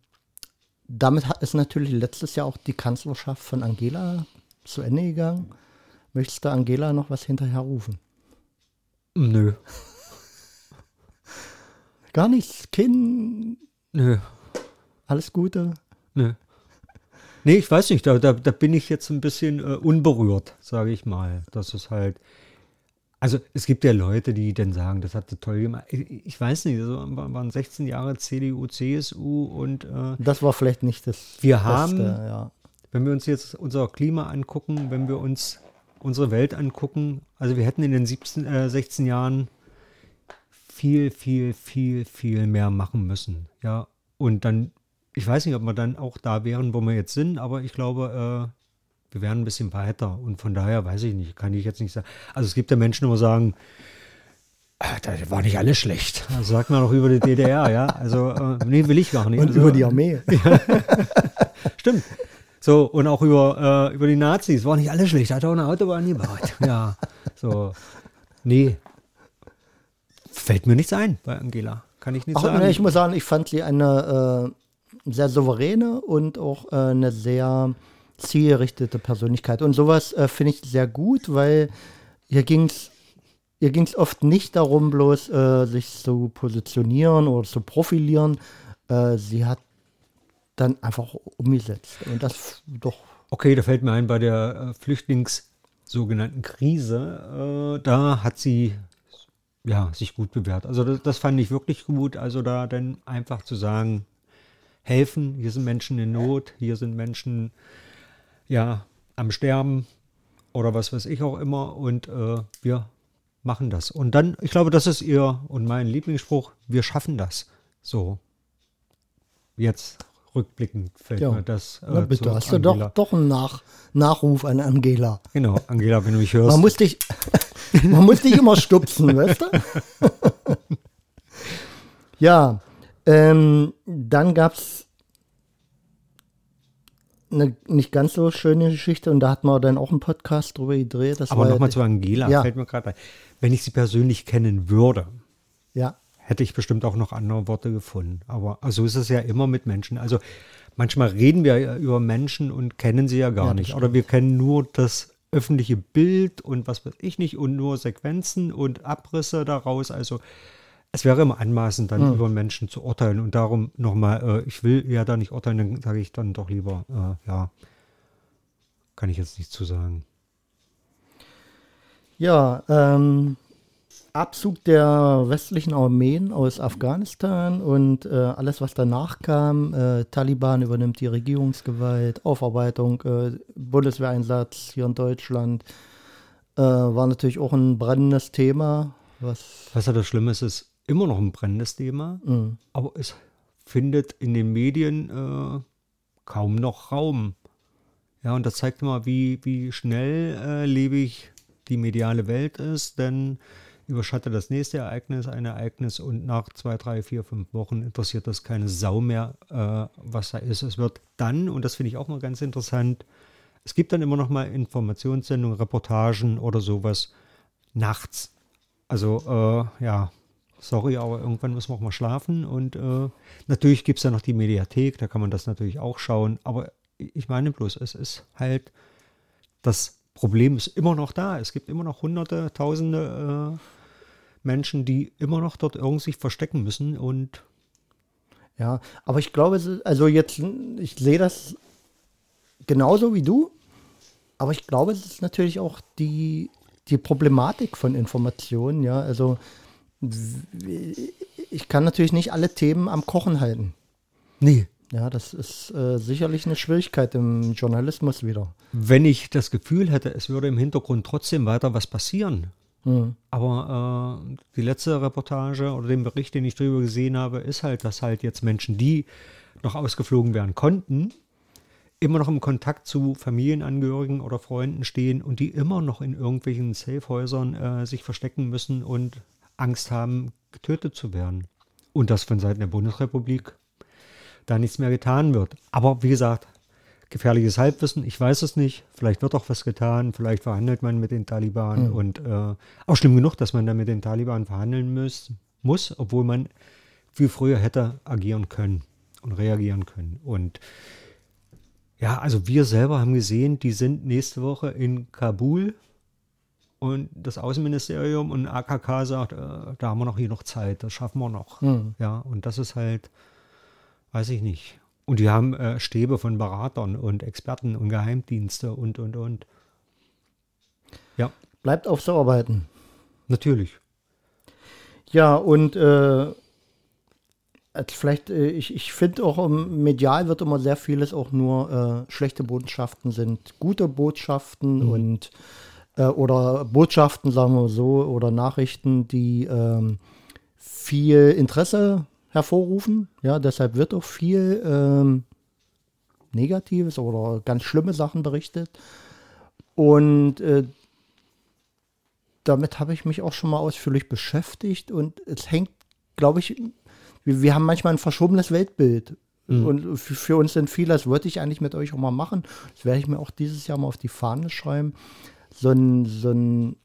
Speaker 1: damit hat, ist natürlich letztes Jahr auch die Kanzlerschaft von Angela zu Ende gegangen. Möchtest du Angela noch was hinterher rufen?
Speaker 2: nö.
Speaker 1: Gar nichts. Kind,
Speaker 2: Nö,
Speaker 1: alles Gute.
Speaker 2: nö. Nee, ich weiß nicht, da, da, da bin ich jetzt ein bisschen äh, unberührt, sage ich mal. Das ist halt. Also es gibt ja Leute, die dann sagen, das hat sie toll gemacht. Ich, ich weiß nicht, so waren 16 Jahre CDU, CSU und äh,
Speaker 1: Das war vielleicht nicht das
Speaker 2: Wir
Speaker 1: Beste,
Speaker 2: haben-
Speaker 1: ja.
Speaker 2: wenn wir uns jetzt unser Klima angucken, wenn wir uns unsere Welt angucken, also wir hätten in den 17, äh, 16 Jahren viel, viel, viel, viel mehr machen müssen. Ja, und dann, ich weiß nicht, ob wir dann auch da wären, wo wir jetzt sind, aber ich glaube, äh, wir wären ein bisschen weiter. Und von daher weiß ich nicht, kann ich jetzt nicht sagen. Also es gibt ja Menschen, die immer sagen, ah, da war nicht alles schlecht. Das sagt man auch über die DDR, ja. Also, äh, nee, will ich gar nicht.
Speaker 1: Und
Speaker 2: also,
Speaker 1: über die Armee.
Speaker 2: Stimmt. So, und auch über, äh, über die Nazis. War nicht alles schlecht. Hat auch eine Autobahn gebaut. Ja. So. Nee. Fällt mir nichts ein bei Angela. Kann ich nicht
Speaker 1: Ach,
Speaker 2: sagen.
Speaker 1: nee, ich muss sagen, ich fand sie eine äh, sehr souveräne und auch äh, eine sehr zielgerichtete Persönlichkeit. Und sowas äh, finde ich sehr gut, weil hier ging es ihr ging's oft nicht darum, bloß äh, sich zu positionieren oder zu profilieren. Äh, sie hat dann einfach umgesetzt. Und das doch.
Speaker 2: Okay, da fällt mir ein, bei der äh, Flüchtlings sogenannten Krise, äh, da hat sie ja, sich gut bewährt. Also das, das fand ich wirklich gut. Also da dann einfach zu sagen, helfen, hier sind Menschen in Not, hier sind Menschen ja am Sterben oder was weiß ich auch immer und äh, wir machen das. Und dann, ich glaube, das ist ihr und mein Lieblingsspruch, wir schaffen das. So. Jetzt rückblickend fällt
Speaker 1: Ja.
Speaker 2: mir das. Äh,
Speaker 1: Na bitte, hast du doch, doch einen Nach Nachruf an Angela.
Speaker 2: Genau, Angela, wenn du mich hörst.
Speaker 1: Man muss dich, man muss dich immer stupsen, weißt du? ja, ähm, dann gab es eine nicht ganz so schöne Geschichte und da hat man dann auch einen Podcast drüber gedreht. Das
Speaker 2: Aber nochmal
Speaker 1: ja-
Speaker 2: zu Angela,
Speaker 1: Ja.
Speaker 2: fällt mir gerade ein. Wenn ich sie persönlich kennen würde,
Speaker 1: Ja,
Speaker 2: hätte ich bestimmt auch noch andere Worte gefunden. Aber so ist es ja immer mit Menschen. Also manchmal reden wir ja über Menschen und kennen sie ja gar
Speaker 1: Ja,
Speaker 2: nicht. Oder wir kennen nur das öffentliche Bild und was weiß ich nicht und nur Sequenzen und Abrisse daraus. Also es wäre immer anmaßend, dann
Speaker 1: Hm.
Speaker 2: über Menschen zu urteilen. Und darum nochmal, äh, ich will ja da nicht urteilen, dann sage ich dann doch lieber, äh, ja, kann ich jetzt nicht zu sagen.
Speaker 1: ja ähm, Abzug der westlichen Armeen aus Afghanistan und äh, alles, was danach kam. Äh, Taliban übernimmt die Regierungsgewalt, Aufarbeitung, äh, Bundeswehreinsatz hier in Deutschland. Äh, war natürlich auch ein brennendes Thema. Was,
Speaker 2: Was ja das Schlimme ist, ist immer noch ein brennendes Thema,
Speaker 1: mh,
Speaker 2: aber es findet in den Medien äh, kaum noch Raum. Ja, und das zeigt immer, wie, wie schnell äh, lebig die mediale Welt ist, denn überschattet das nächste Ereignis ein Ereignis und nach zwei, drei, vier, fünf Wochen interessiert das keine Sau mehr, äh, was da ist. Es wird dann, und das finde ich auch mal ganz interessant, es gibt dann immer noch mal Informationssendungen, Reportagen oder sowas nachts. Also, äh, ja, sorry, aber irgendwann müssen wir auch mal schlafen. Und äh, natürlich gibt es ja noch die Mediathek, da kann man das natürlich auch schauen. Aber ich meine bloß, es ist halt, das Problem ist immer noch da. Es gibt immer noch hunderte, tausende äh, Menschen, die immer noch dort irgendwie sich verstecken müssen. Und
Speaker 1: ja, aber ich glaube, also jetzt, ich sehe das genauso wie du, aber ich glaube, es ist natürlich auch die, die Problematik von Informationen, ja. Also ich kann natürlich nicht alle Themen am Kochen halten.
Speaker 2: nee,
Speaker 1: Ja, das ist äh, sicherlich eine Schwierigkeit im Journalismus wieder.
Speaker 2: wenn ich das Gefühl hätte, es würde im Hintergrund trotzdem weiter was passieren.
Speaker 1: Hm.
Speaker 2: Aber äh, die letzte Reportage oder den Bericht, den ich darüber gesehen habe, ist halt, dass halt jetzt Menschen, die noch ausgeflogen werden konnten, immer noch im Kontakt zu Familienangehörigen oder Freunden stehen und die immer noch in irgendwelchen Safehäusern äh, sich verstecken müssen und Angst haben, getötet zu werden. Und das von Seiten der Bundesrepublik da nichts mehr getan wird. Aber wie gesagt, gefährliches Halbwissen, ich weiß es nicht. Vielleicht wird auch was getan, vielleicht verhandelt man mit den Taliban und äh, auch schlimm genug, dass man da mit den Taliban verhandeln muss, muss, obwohl man viel früher hätte agieren können und reagieren können. Und ja, also wir selber haben gesehen, die sind nächste Woche in Kabul und das Außenministerium und AKK sagt, äh, da haben wir noch hier noch Zeit, das schaffen wir noch.
Speaker 1: Hm.
Speaker 2: Ja, und das ist halt, weiß ich nicht. Und die haben äh, Stäbe von Beratern und Experten und Geheimdienste und, und, und. Ja,
Speaker 1: Bleibt auf so arbeiten.
Speaker 2: natürlich.
Speaker 1: Ja, und äh, als vielleicht, äh, ich, ich finde auch im medial wird immer sehr vieles auch nur äh, schlechte Botschaften sind gute Botschaften und äh, oder Botschaften, sagen wir so, oder Nachrichten, die ähm, viel Interesse hervorrufen. Ja, deshalb wird auch viel ähm, Negatives oder ganz schlimme Sachen berichtet. Und äh, damit habe ich mich auch schon mal ausführlich beschäftigt und es hängt, glaube ich, wir, wir haben manchmal ein verschobenes Weltbild. Und für, für uns sind viele, das wollte ich eigentlich mit euch auch mal machen. Das werde ich mir auch dieses Jahr mal auf die Fahne schreiben. So ein, so ein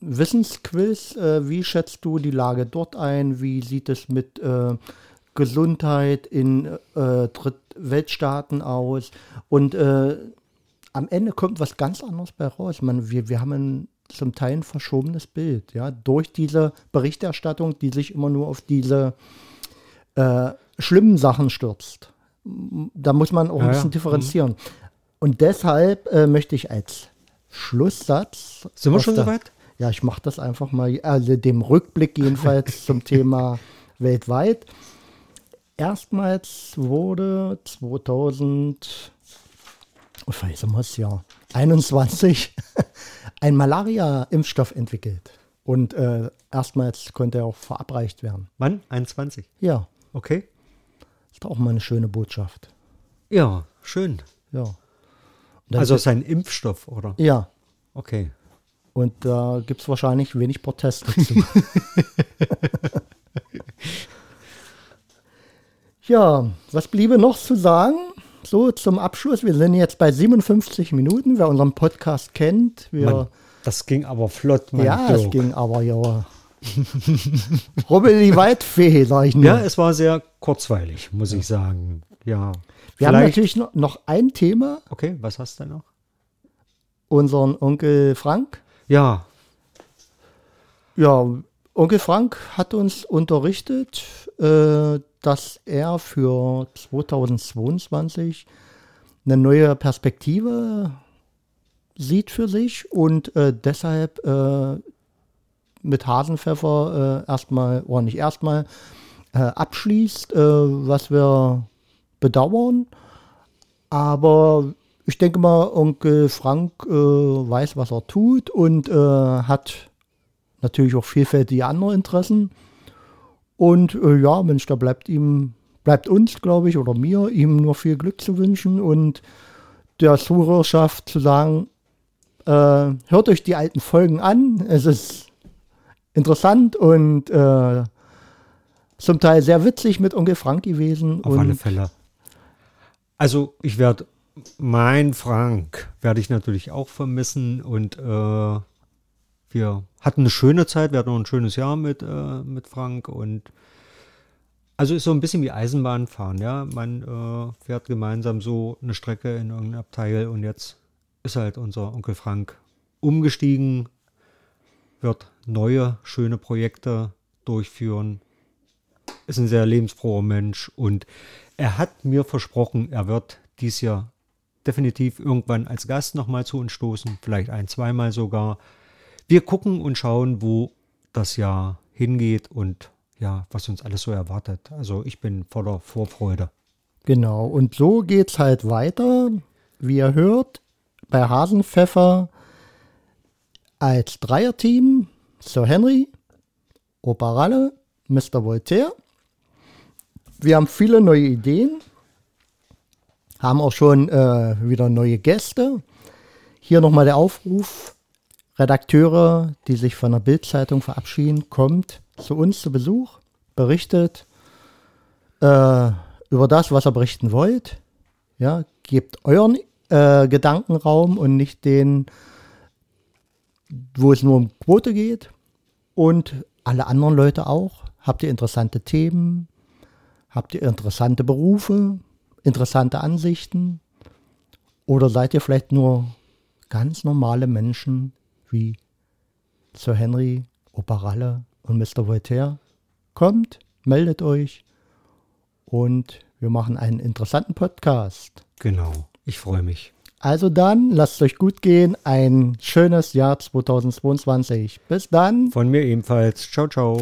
Speaker 1: Wissensquiz, äh, wie schätzt du die Lage dort ein? Wie sieht es mit äh, Gesundheit in äh, Drittweltstaaten aus? Und äh, am Ende kommt was ganz anderes bei raus. Man, wir, wir haben ein, zum Teil ein verschobenes Bild, ja, durch diese Berichterstattung, die sich immer nur auf diese äh, schlimmen Sachen stürzt. Da muss man auch
Speaker 2: Ja,
Speaker 1: ein
Speaker 2: ja.
Speaker 1: bisschen differenzieren. Und deshalb äh, möchte ich als Schlusssatz.
Speaker 2: Sind wir schon soweit?
Speaker 1: Ja, ich mache das einfach mal, also dem Rückblick jedenfalls zum Thema weltweit. Erstmals wurde 2000, oh, vergessen wir es ja, 21 ein Malaria-Impfstoff entwickelt. Und äh, erstmals konnte er auch verabreicht werden.
Speaker 2: Wann? 21.
Speaker 1: Ja,
Speaker 2: Okay.
Speaker 1: ist auch mal eine schöne Botschaft.
Speaker 2: Ja, schön.
Speaker 1: Ja.
Speaker 2: Also sein Impfstoff, oder?
Speaker 1: ja,
Speaker 2: Okay.
Speaker 1: und da gibt es wahrscheinlich wenig Protest dazu. ja, was bliebe noch zu sagen? So zum Abschluss. Wir sind jetzt bei 57 Minuten. Wer unseren Podcast kennt, wir.
Speaker 2: Mann, das ging aber flott, Mann.
Speaker 1: ja, es ging aber ja. Rubbel die Waldfee, sag ich nur.
Speaker 2: Ja, es war sehr kurzweilig, muss ich sagen. Ja.
Speaker 1: Wir haben
Speaker 2: Vielleicht-
Speaker 1: natürlich noch, noch ein Thema,
Speaker 2: Okay, was hast du noch?
Speaker 1: unseren Onkel Frank.
Speaker 2: Ja,
Speaker 1: Ja, Onkel Frank hat uns unterrichtet, äh, dass er für 2022 eine neue Perspektive sieht für sich und äh, deshalb äh, mit Hasenpfeffer äh, erstmal, oder nicht erstmal, äh, abschließt, äh, was wir bedauern. Aber ich denke mal, Onkel Frank äh, weiß, was er tut und äh, hat natürlich auch vielfältige andere Interessen. Und äh, ja, Mensch, da bleibt ihm, bleibt uns, glaube ich, oder mir, ihm nur viel Glück zu wünschen und der Zuhörerschaft zu sagen, äh, hört euch die alten Folgen an. Es ist interessant und äh, zum Teil sehr witzig mit Onkel Frank gewesen.
Speaker 2: auf alle Fälle. Also ich werde, mein Frank werde ich natürlich auch vermissen und äh, wir hatten eine schöne Zeit, wir hatten noch ein schönes Jahr mit, äh, mit Frank und also ist so ein bisschen wie Eisenbahn fahren, ja. Man äh, fährt gemeinsam so eine Strecke in irgendeinem Abteil und jetzt ist halt unser Onkel Frank umgestiegen, wird neue, schöne Projekte durchführen, ist ein sehr lebensfroher Mensch und er hat mir versprochen, er wird dies Jahr definitiv irgendwann als Gast nochmal zu uns stoßen, vielleicht ein, zweimal sogar. Wir gucken und schauen, wo das Jahr hingeht und ja, was uns alles so erwartet. Also ich bin voller Vorfreude.
Speaker 1: Genau, und so geht's halt weiter. Wie ihr hört, bei Hasenpfeffer als Dreierteam Sir Henry, Opa Ralle, Mr. Voltaire. Wir haben viele neue Ideen, haben auch schon äh, wieder neue Gäste. Hier nochmal der Aufruf, Redakteure, die sich von der Bildzeitung verabschieden, kommt zu uns zu Besuch, berichtet äh, über das, was ihr berichten wollt. Ja, gebt euren äh, Gedankenraum und nicht den, wo es nur um Quote geht. Und alle anderen Leute auch. Habt ihr interessante Themen? Habt ihr interessante Berufe? Interessante Ansichten? Oder seid ihr vielleicht nur ganz normale Menschen wie Sir Henry, Operalle und Mr. Voltaire. Kommt, meldet euch und wir machen einen interessanten Podcast.
Speaker 2: Genau, ich freue mich.
Speaker 1: Also dann, lasst es euch gut gehen. Ein schönes Jahr 2022. Bis dann.
Speaker 2: Von mir ebenfalls. Ciao, ciao.